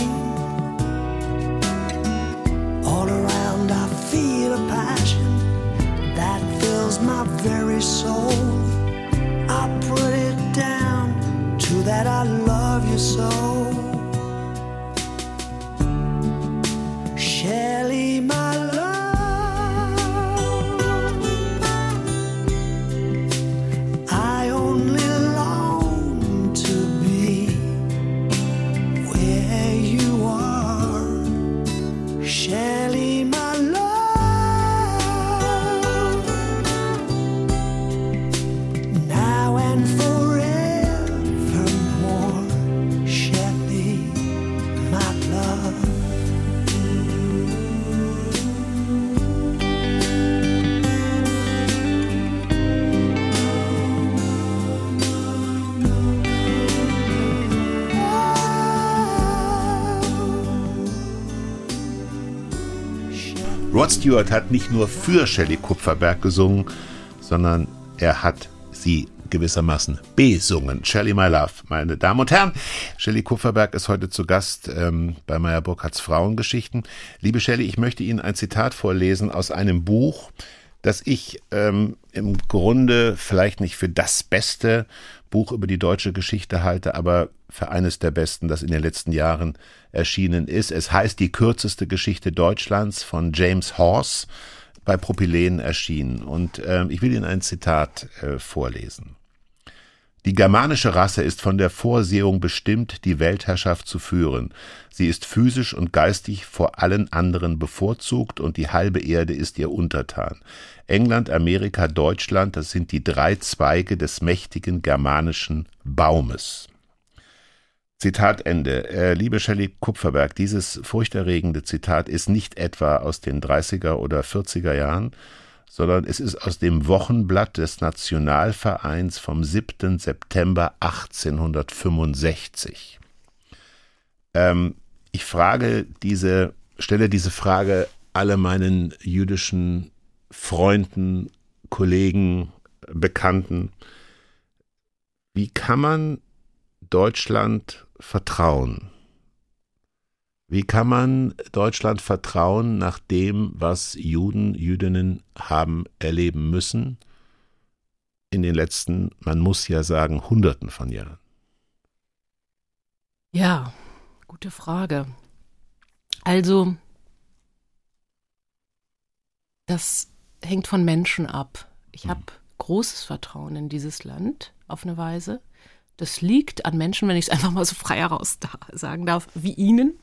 Stewart hat nicht nur für Shelley Kupferberg gesungen, sondern er hat sie gewissermaßen besungen. Shelley My Love, meine Damen und Herren. Shelley Kupferberg ist heute zu Gast ähm, bei Meyer Burkhardts Frauengeschichten. Liebe Shelley, ich möchte Ihnen ein Zitat vorlesen aus einem Buch, das ich ähm, im Grunde vielleicht nicht für das beste Buch über die deutsche Geschichte halte, aber für eines der besten, das in den letzten Jahren erschienen ist. Es heißt Die kürzeste Geschichte Deutschlands von James Horse bei Propylen erschienen. Und äh, ich will Ihnen ein Zitat äh, vorlesen. Die germanische Rasse ist von der Vorsehung bestimmt, die Weltherrschaft zu führen. Sie ist physisch und geistig vor allen anderen bevorzugt und die halbe Erde ist ihr untertan. England, Amerika, Deutschland, das sind die drei Zweige des mächtigen germanischen Baumes. Zitat Ende. Äh, liebe Shelley Kupferberg, dieses furchterregende Zitat ist nicht etwa aus den 30er oder 40er Jahren, sondern es ist aus dem Wochenblatt des Nationalvereins vom 7. September 1865. Ähm, ich frage diese, stelle diese Frage alle meinen jüdischen Freunden, Kollegen, Bekannten. Wie kann man Deutschland vertrauen? Wie kann man Deutschland vertrauen nach dem, was Juden, Jüdinnen haben erleben müssen in den letzten, man muss ja sagen, Hunderten von Jahren? Ja, gute Frage. Also, das hängt von Menschen ab. Ich mhm. habe großes Vertrauen in dieses Land auf eine Weise. Das liegt an Menschen, wenn ich es einfach mal so frei heraus da sagen darf, wie Ihnen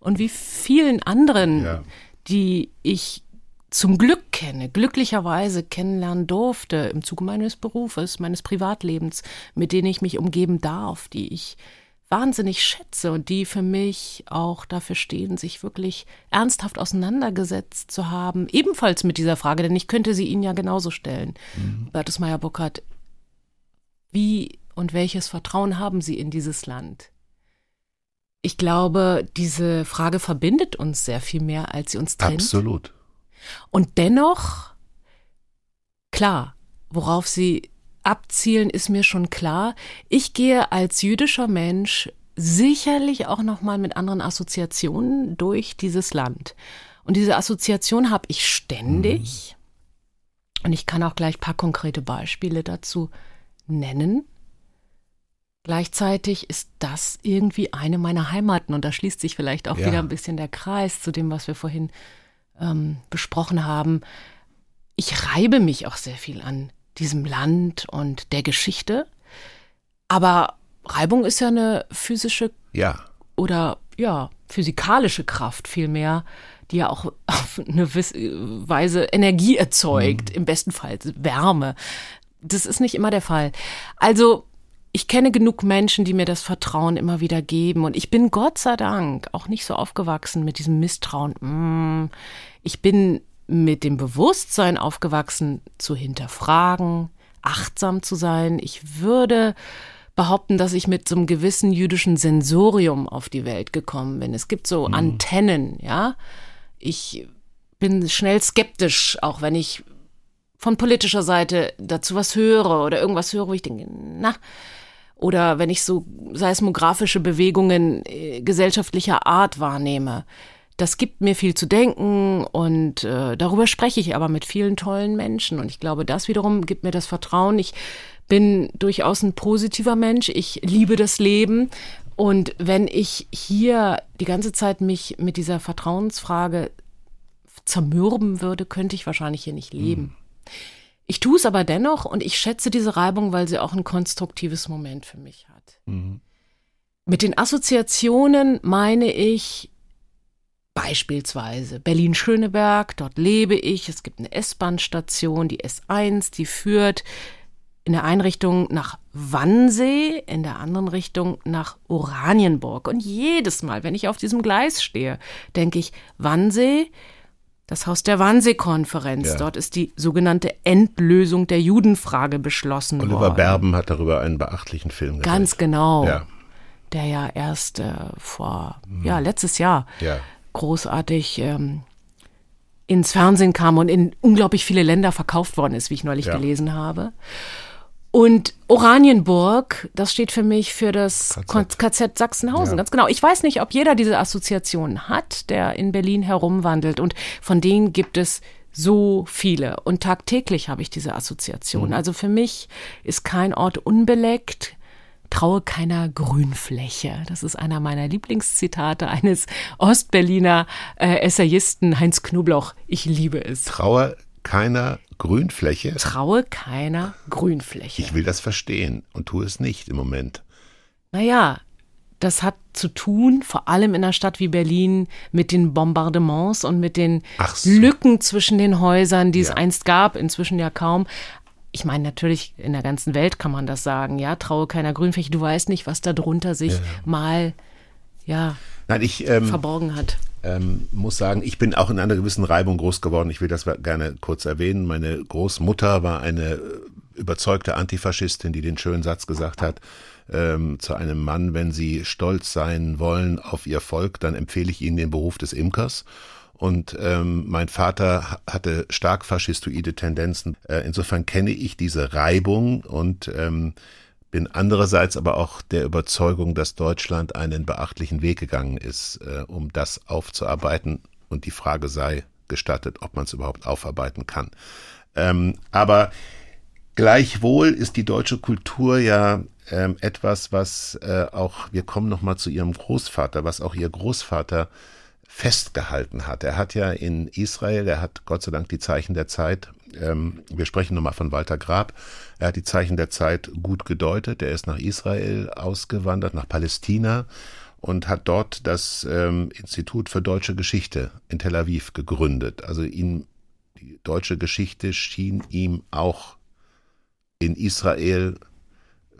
und wie vielen anderen, ja. die ich zum Glück kenne, glücklicherweise kennenlernen durfte im Zuge meines Berufes, meines Privatlebens, mit denen ich mich umgeben darf, die ich wahnsinnig schätze und die für mich auch dafür stehen, sich wirklich ernsthaft auseinandergesetzt zu haben, ebenfalls mit dieser Frage, denn ich könnte sie Ihnen ja genauso stellen. Mhm. Bertelsmeier Burkhardt, wie und welches Vertrauen haben Sie in dieses Land? ich glaube, diese Frage verbindet uns sehr viel mehr, als sie uns trennt. Absolut. Und dennoch, klar, worauf sie abzielen, ist mir schon klar. Ich gehe als jüdischer Mensch sicherlich auch noch mal mit anderen Assoziationen durch dieses Land. Und diese Assoziation habe ich ständig. Mhm. Und ich kann auch gleich ein paar konkrete Beispiele dazu nennen. Gleichzeitig ist das irgendwie eine meiner Heimaten und da schließt sich vielleicht auch ja. wieder ein bisschen der Kreis zu dem, was wir vorhin ähm, besprochen haben. Ich reibe mich auch sehr viel an diesem Land und der Geschichte, aber Reibung ist ja eine physische ja. oder ja physikalische Kraft vielmehr, die ja auch auf eine Weise Energie erzeugt, mhm. im besten Fall Wärme. Das ist nicht immer der Fall. Also ich kenne genug Menschen, die mir das Vertrauen immer wieder geben. Und ich bin Gott sei Dank auch nicht so aufgewachsen mit diesem Misstrauen. Mm, ich bin mit dem Bewusstsein aufgewachsen, zu hinterfragen, achtsam zu sein. Ich würde behaupten, dass ich mit so einem gewissen jüdischen Sensorium auf die Welt gekommen bin. Es gibt so mhm. Antennen, ja. Ich bin schnell skeptisch, auch wenn ich von politischer Seite dazu was höre oder irgendwas höre, wo ich denke, na, oder wenn ich so seismografische Bewegungen äh, gesellschaftlicher Art wahrnehme. Das gibt mir viel zu denken und äh, darüber spreche ich aber mit vielen tollen Menschen und ich glaube, das wiederum gibt mir das Vertrauen. Ich bin durchaus ein positiver Mensch, ich liebe das Leben und wenn ich hier die ganze Zeit mich mit dieser Vertrauensfrage zermürben würde, könnte ich wahrscheinlich hier nicht leben. Mhm. Ich tue es aber dennoch und ich schätze diese Reibung, weil sie auch ein konstruktives Moment für mich hat. Mhm. Mit den Assoziationen meine ich beispielsweise Berlin-Schöneberg, dort lebe ich, es gibt eine S-Bahn-Station, die S1, die führt in der einen Richtung nach Wannsee, in der anderen Richtung nach Oranienburg. Und jedes Mal, wenn ich auf diesem Gleis stehe, denke ich, Wannsee, das Haus der Wannsee-Konferenz. Ja. Dort ist die sogenannte Endlösung der Judenfrage beschlossen Oliver worden. Oliver Berben hat darüber einen beachtlichen Film gemacht. Ganz genau. Ja. Der ja erst äh, vor, mhm. ja, letztes Jahr ja. Großartig ähm, ins Fernsehen kam und in unglaublich viele Länder verkauft worden ist, wie ich neulich gelesen habe. Und Oranienburg, das steht für mich für das KZ, KZ Sachsenhausen, ja. ganz genau. Ich weiß nicht, ob jeder diese Assoziation hat, der in Berlin herumwandelt. Und von denen gibt es so viele. Und tagtäglich habe ich diese Assoziation. Mhm. Also für mich ist kein Ort unbeleckt. Traue keiner Grünfläche. Das ist einer meiner Lieblingszitate eines Ostberliner äh, Essayisten Heinz Knobloch. Ich liebe es. Traue keiner Grünfläche? Traue keiner Grünfläche. Ich will das verstehen und tue es nicht im Moment. Naja, das hat zu tun, vor allem in einer Stadt wie Berlin, mit den Bombardements und mit den so. Lücken zwischen den Häusern, die ja. es einst gab, inzwischen ja kaum. Ich meine, natürlich in der ganzen Welt kann man das sagen, ja, traue keiner Grünfläche. Du weißt nicht, was da drunter sich ja. mal, ja, Nein, ich, ähm, verborgen hat ähm, muss sagen, ich bin auch in einer gewissen Reibung groß geworden. Ich will das gerne kurz erwähnen. Meine Großmutter war eine überzeugte Antifaschistin, die den schönen Satz gesagt hat, ähm, zu einem Mann, wenn Sie stolz sein wollen auf Ihr Volk, dann empfehle ich Ihnen den Beruf des Imkers. Und ähm, mein Vater hatte stark faschistoide Tendenzen. Äh, insofern kenne ich diese Reibung und ähm, bin andererseits aber auch der Überzeugung, dass Deutschland einen beachtlichen Weg gegangen ist, äh, um das aufzuarbeiten. Und die Frage sei gestattet, ob man es überhaupt aufarbeiten kann. Ähm, aber gleichwohl ist die deutsche Kultur ja ähm, etwas, was äh, auch, wir kommen nochmal zu ihrem Großvater, was auch ihr Großvater festgehalten hat. Er hat ja in Israel, er hat Gott sei Dank die Zeichen der Zeit, ähm, wir sprechen nochmal von Walter Grab, er hat die Zeichen der Zeit gut gedeutet, er ist nach Israel ausgewandert, nach Palästina und hat dort das ähm, Institut für deutsche Geschichte in Tel Aviv gegründet. Also ihm, die deutsche Geschichte schien ihm auch in Israel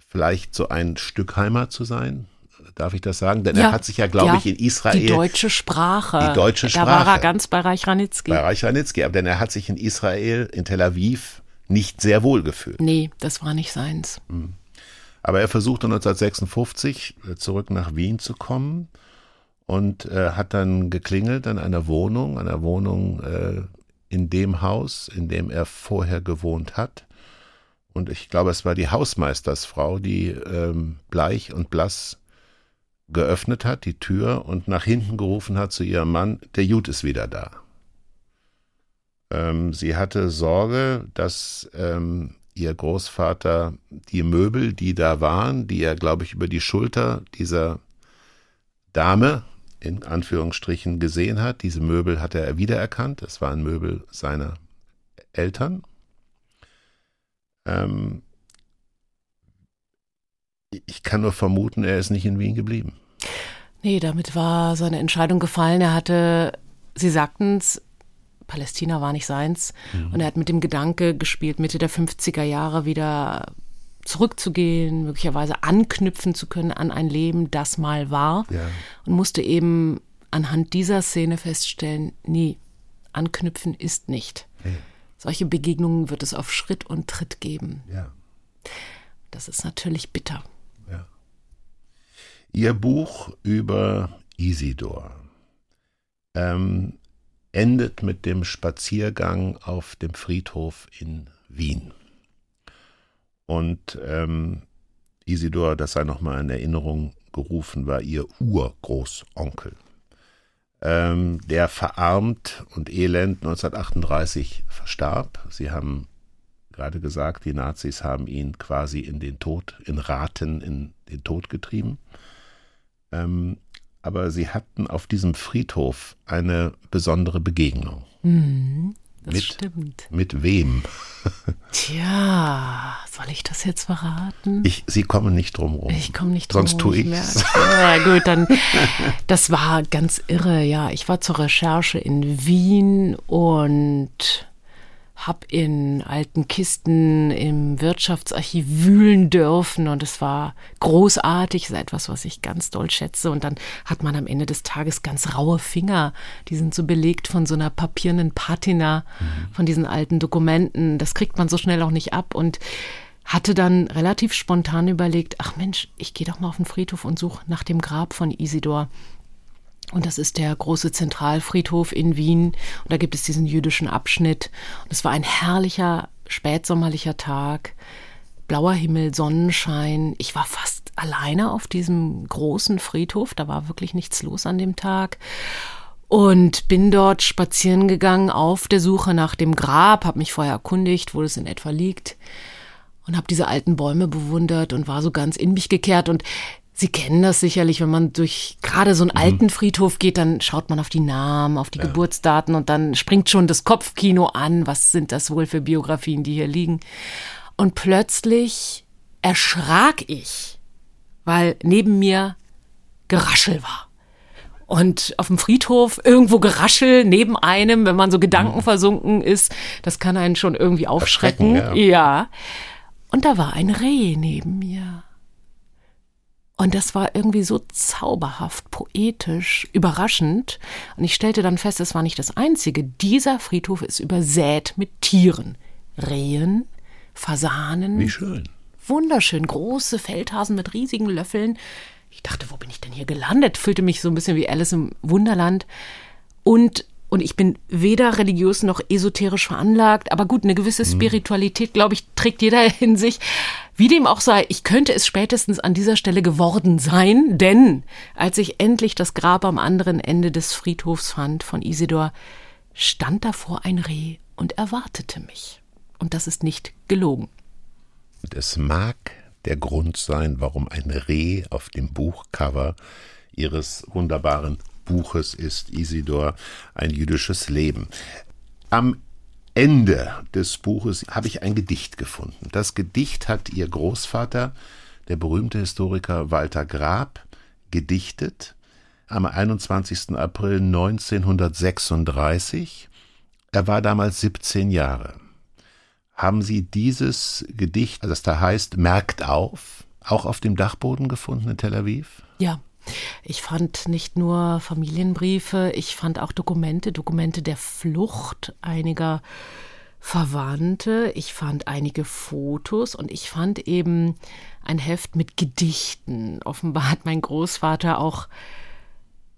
vielleicht so ein Stück Heimat zu sein, Darf ich das sagen? Denn ja, er hat sich ja, glaube ja, ich, in Israel. Die deutsche Sprache. Die deutsche Sprache. Da war er ganz bei Reich Ranitzky. Bei Reich Ranitzky. Aber denn er hat sich in Israel, in Tel Aviv, nicht sehr wohl gefühlt. Nee, das war nicht seins. Hm. Aber er versuchte 1956 äh, zurück nach Wien zu kommen und äh, hat dann geklingelt an einer Wohnung, einer Wohnung äh, in dem Haus, in dem er vorher gewohnt hat. Und ich glaube, es war die Hausmeistersfrau, die ähm, bleich und blass geöffnet hat, die Tür, und nach hinten gerufen hat zu ihrem Mann, der Jud ist wieder da. Ähm, sie hatte Sorge, dass ähm, ihr Großvater die Möbel, die da waren, die er, glaube ich, über die Schulter dieser Dame in Anführungsstrichen gesehen hat. Diese Möbel hatte er wiedererkannt. Es waren Möbel seiner Eltern. Ähm, ich kann nur vermuten, er ist nicht in Wien geblieben. Nee, damit war seine Entscheidung gefallen. Er hatte, Sie sagten es, Palästina war nicht seins. Mhm. Und er hat mit dem Gedanke gespielt, Mitte der 50er Jahre wieder zurückzugehen, möglicherweise anknüpfen zu können an ein Leben, das mal war. Ja. Und musste eben anhand dieser Szene feststellen, nee, anknüpfen ist nicht. Nee. Solche Begegnungen wird es auf Schritt und Tritt geben. Ja. Das ist natürlich bitter. Ihr Buch über Isidor ähm, endet mit dem Spaziergang auf dem Friedhof in Wien. Und ähm, Isidor, das sei nochmal in Erinnerung gerufen, war ihr Urgroßonkel, ähm, der verarmt und elend 1938 verstarb. Sie haben gerade gesagt, die Nazis haben ihn quasi in den Tod, in Raten in den Tod getrieben. Ähm, aber sie hatten auf diesem Friedhof eine besondere Begegnung. Mhm. Das mit, stimmt. Mit wem? Tja, soll ich das jetzt verraten? Ich, Sie kommen nicht drum rum. Ich komme nicht drum Sonst tue ich es. Ja, gut, dann. Das war ganz irre, ja. Ich war zur Recherche in Wien und habe in alten Kisten im Wirtschaftsarchiv wühlen dürfen und es war großartig, ist etwas, was ich ganz doll schätze. Und dann hat man am Ende des Tages ganz raue Finger, die sind so belegt von so einer papierenden Patina, mhm. von diesen alten Dokumenten. Das kriegt man so schnell auch nicht ab und hatte dann relativ spontan überlegt, ach Mensch, ich gehe doch mal auf den Friedhof und suche nach dem Grab von Isidor. Und das ist der große Zentralfriedhof in Wien. Und da gibt es diesen jüdischen Abschnitt. Und es war ein herrlicher, spätsommerlicher Tag. Blauer Himmel, Sonnenschein. Ich war fast alleine auf diesem großen Friedhof. Da war wirklich nichts los an dem Tag. Und bin dort spazieren gegangen auf der Suche nach dem Grab, habe mich vorher erkundigt, wo es in etwa liegt und habe diese alten Bäume bewundert und war so ganz in mich gekehrt und Sie kennen das sicherlich, wenn man durch gerade so einen mhm. alten Friedhof geht, dann schaut man auf die Namen, auf die ja. Geburtsdaten und dann springt schon das Kopfkino an. Was sind das wohl für Biografien, die hier liegen? Und plötzlich erschrak ich, weil neben mir Geraschel war. Und auf dem Friedhof irgendwo Geraschel neben einem, wenn man so gedankenversunken mhm. ist, das kann einen schon irgendwie aufschrecken. Ja. ja. Und da war ein Reh neben mir. Und das war irgendwie so zauberhaft, poetisch, überraschend. Und ich stellte dann fest, es war nicht das Einzige. Dieser Friedhof ist übersät mit Tieren. Rehen, Fasanen. Wie schön. Wunderschön. Große Feldhasen mit riesigen Löffeln. Ich dachte, wo bin ich denn hier gelandet? Fühlte mich so ein bisschen wie Alice im Wunderland. Und und ich bin weder religiös noch esoterisch veranlagt, aber gut, eine gewisse mhm. Spiritualität, glaube ich, trägt jeder in sich. Wie dem auch sei, ich könnte es spätestens an dieser Stelle geworden sein, denn als ich endlich das Grab am anderen Ende des Friedhofs fand von Isidor, stand davor ein Reh und erwartete mich. Und das ist nicht gelogen. Es mag der Grund sein, warum ein Reh auf dem Buchcover ihres wunderbaren Buches ist Isidor ein jüdisches Leben. Am Ende des Buches habe ich ein Gedicht gefunden. Das Gedicht hat ihr Großvater, der berühmte Historiker Walter Grab, gedichtet am 21. April 1936. Er war damals 17 Jahre. Haben Sie dieses Gedicht, das da heißt, merkt auf, auch auf dem Dachboden gefunden in Tel Aviv? Ja, ich fand nicht nur Familienbriefe, ich fand auch Dokumente, Dokumente der Flucht einiger Verwandte, ich fand einige Fotos und ich fand eben ein Heft mit Gedichten. Offenbar hat mein Großvater auch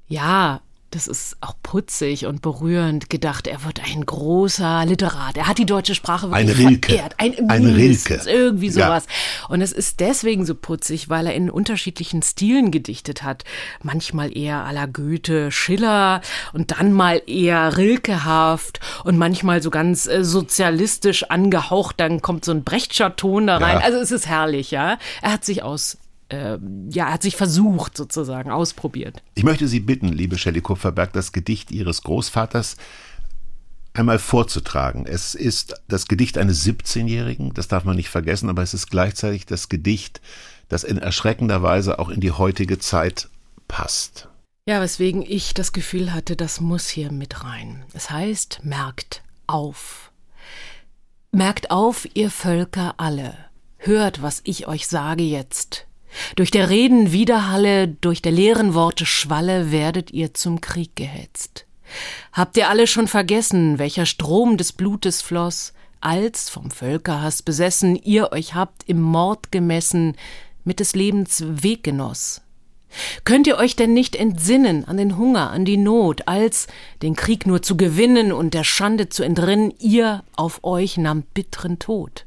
Ja, das ist auch putzig und berührend gedacht. Er wird ein großer Literat. Er hat die deutsche Sprache wirklich ein Rilke. verehrt. Ein, ein Rilke. Irgendwie sowas. Ja. Und es ist deswegen so putzig, weil er in unterschiedlichen Stilen gedichtet hat. Manchmal eher à la Goethe, Schiller und dann mal eher Rilkehaft und manchmal so ganz äh, sozialistisch angehaucht. Dann kommt so ein Brechtscher Ton da rein. Ja. Also es ist herrlich, ja. Er hat sich aus ja, hat sich versucht sozusagen, ausprobiert. Ich möchte Sie bitten, liebe Shelley Kupferberg, das Gedicht Ihres Großvaters einmal vorzutragen. Es ist das Gedicht eines 17-Jährigen, das darf man nicht vergessen, aber es ist gleichzeitig das Gedicht, das in erschreckender Weise auch in die heutige Zeit passt. Ja, weswegen ich das Gefühl hatte, das muss hier mit rein. Es heißt, merkt auf. Merkt auf, ihr Völker alle. Hört, was ich euch sage jetzt. Durch der Reden Widerhalle, durch der leeren Worte Schwalle werdet ihr zum Krieg gehetzt. Habt ihr alle schon vergessen, welcher Strom des Blutes floss, als, vom Völkerhass besessen, ihr euch habt im Mord gemessen, mit des Lebens Weggenoss? Könnt ihr euch denn nicht entsinnen an den Hunger, an die Not, als, den Krieg nur zu gewinnen und der Schande zu entrinnen, ihr auf euch nahmt bitteren Tod?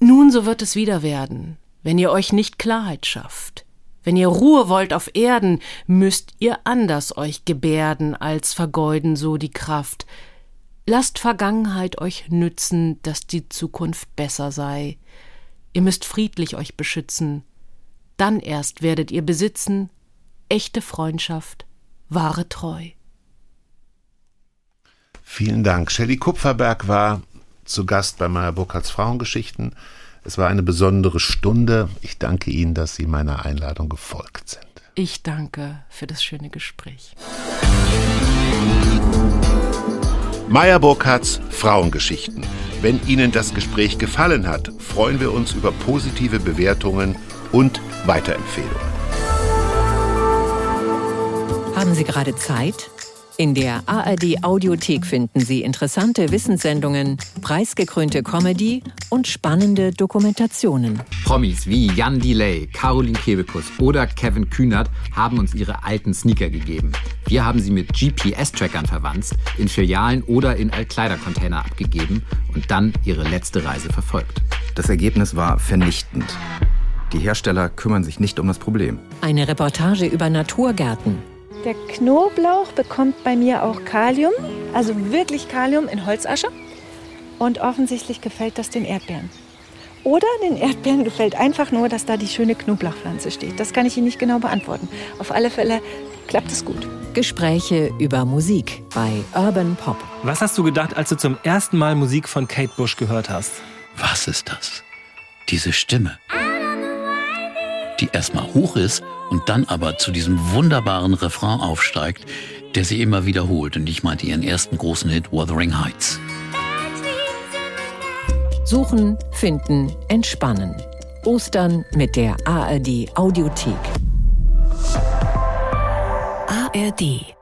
Nun so wird es wieder werden, wenn ihr euch nicht Klarheit schafft, wenn ihr Ruhe wollt auf Erden, müsst ihr anders euch gebärden, als vergeuden so die Kraft. Lasst Vergangenheit euch nützen, dass die Zukunft besser sei. Ihr müsst friedlich euch beschützen, dann erst werdet ihr besitzen echte Freundschaft, wahre Treu. Vielen Dank. Shelley Kupferberg war zu Gast bei meiner Burkhards Frauengeschichten. Es war eine besondere Stunde. Ich danke Ihnen, dass Sie meiner Einladung gefolgt sind. Ich danke für das schöne Gespräch. Meyer Burkhardts Frauengeschichten. Wenn Ihnen das Gespräch gefallen hat, freuen wir uns über positive Bewertungen und Weiterempfehlungen. Haben Sie gerade Zeit? In der ARD Audiothek finden Sie interessante Wissenssendungen, preisgekrönte Comedy und spannende Dokumentationen. Promis wie Jan Delay, Caroline Kebekus oder Kevin Kühnert haben uns ihre alten Sneaker gegeben. Wir haben sie mit GPS-Trackern verwandt, in Filialen oder in Altkleidercontainer abgegeben und dann ihre letzte Reise verfolgt. Das Ergebnis war vernichtend. Die Hersteller kümmern sich nicht um das Problem. Eine Reportage über Naturgärten der Knoblauch bekommt bei mir auch Kalium, also wirklich Kalium in Holzasche. Und offensichtlich gefällt das den Erdbeeren. Oder den Erdbeeren gefällt einfach nur, dass da die schöne Knoblauchpflanze steht. Das kann ich Ihnen nicht genau beantworten. Auf alle Fälle klappt es gut. Gespräche über Musik bei Urban Pop. Was hast du gedacht, als du zum ersten Mal Musik von Kate Bush gehört hast? Was ist das? Diese Stimme die erstmal hoch ist und dann aber zu diesem wunderbaren Refrain aufsteigt, der sie immer wiederholt. Und ich meinte ihren ersten großen Hit Wuthering Heights. Suchen, finden, entspannen. Ostern mit der ARD Audiothek. ARD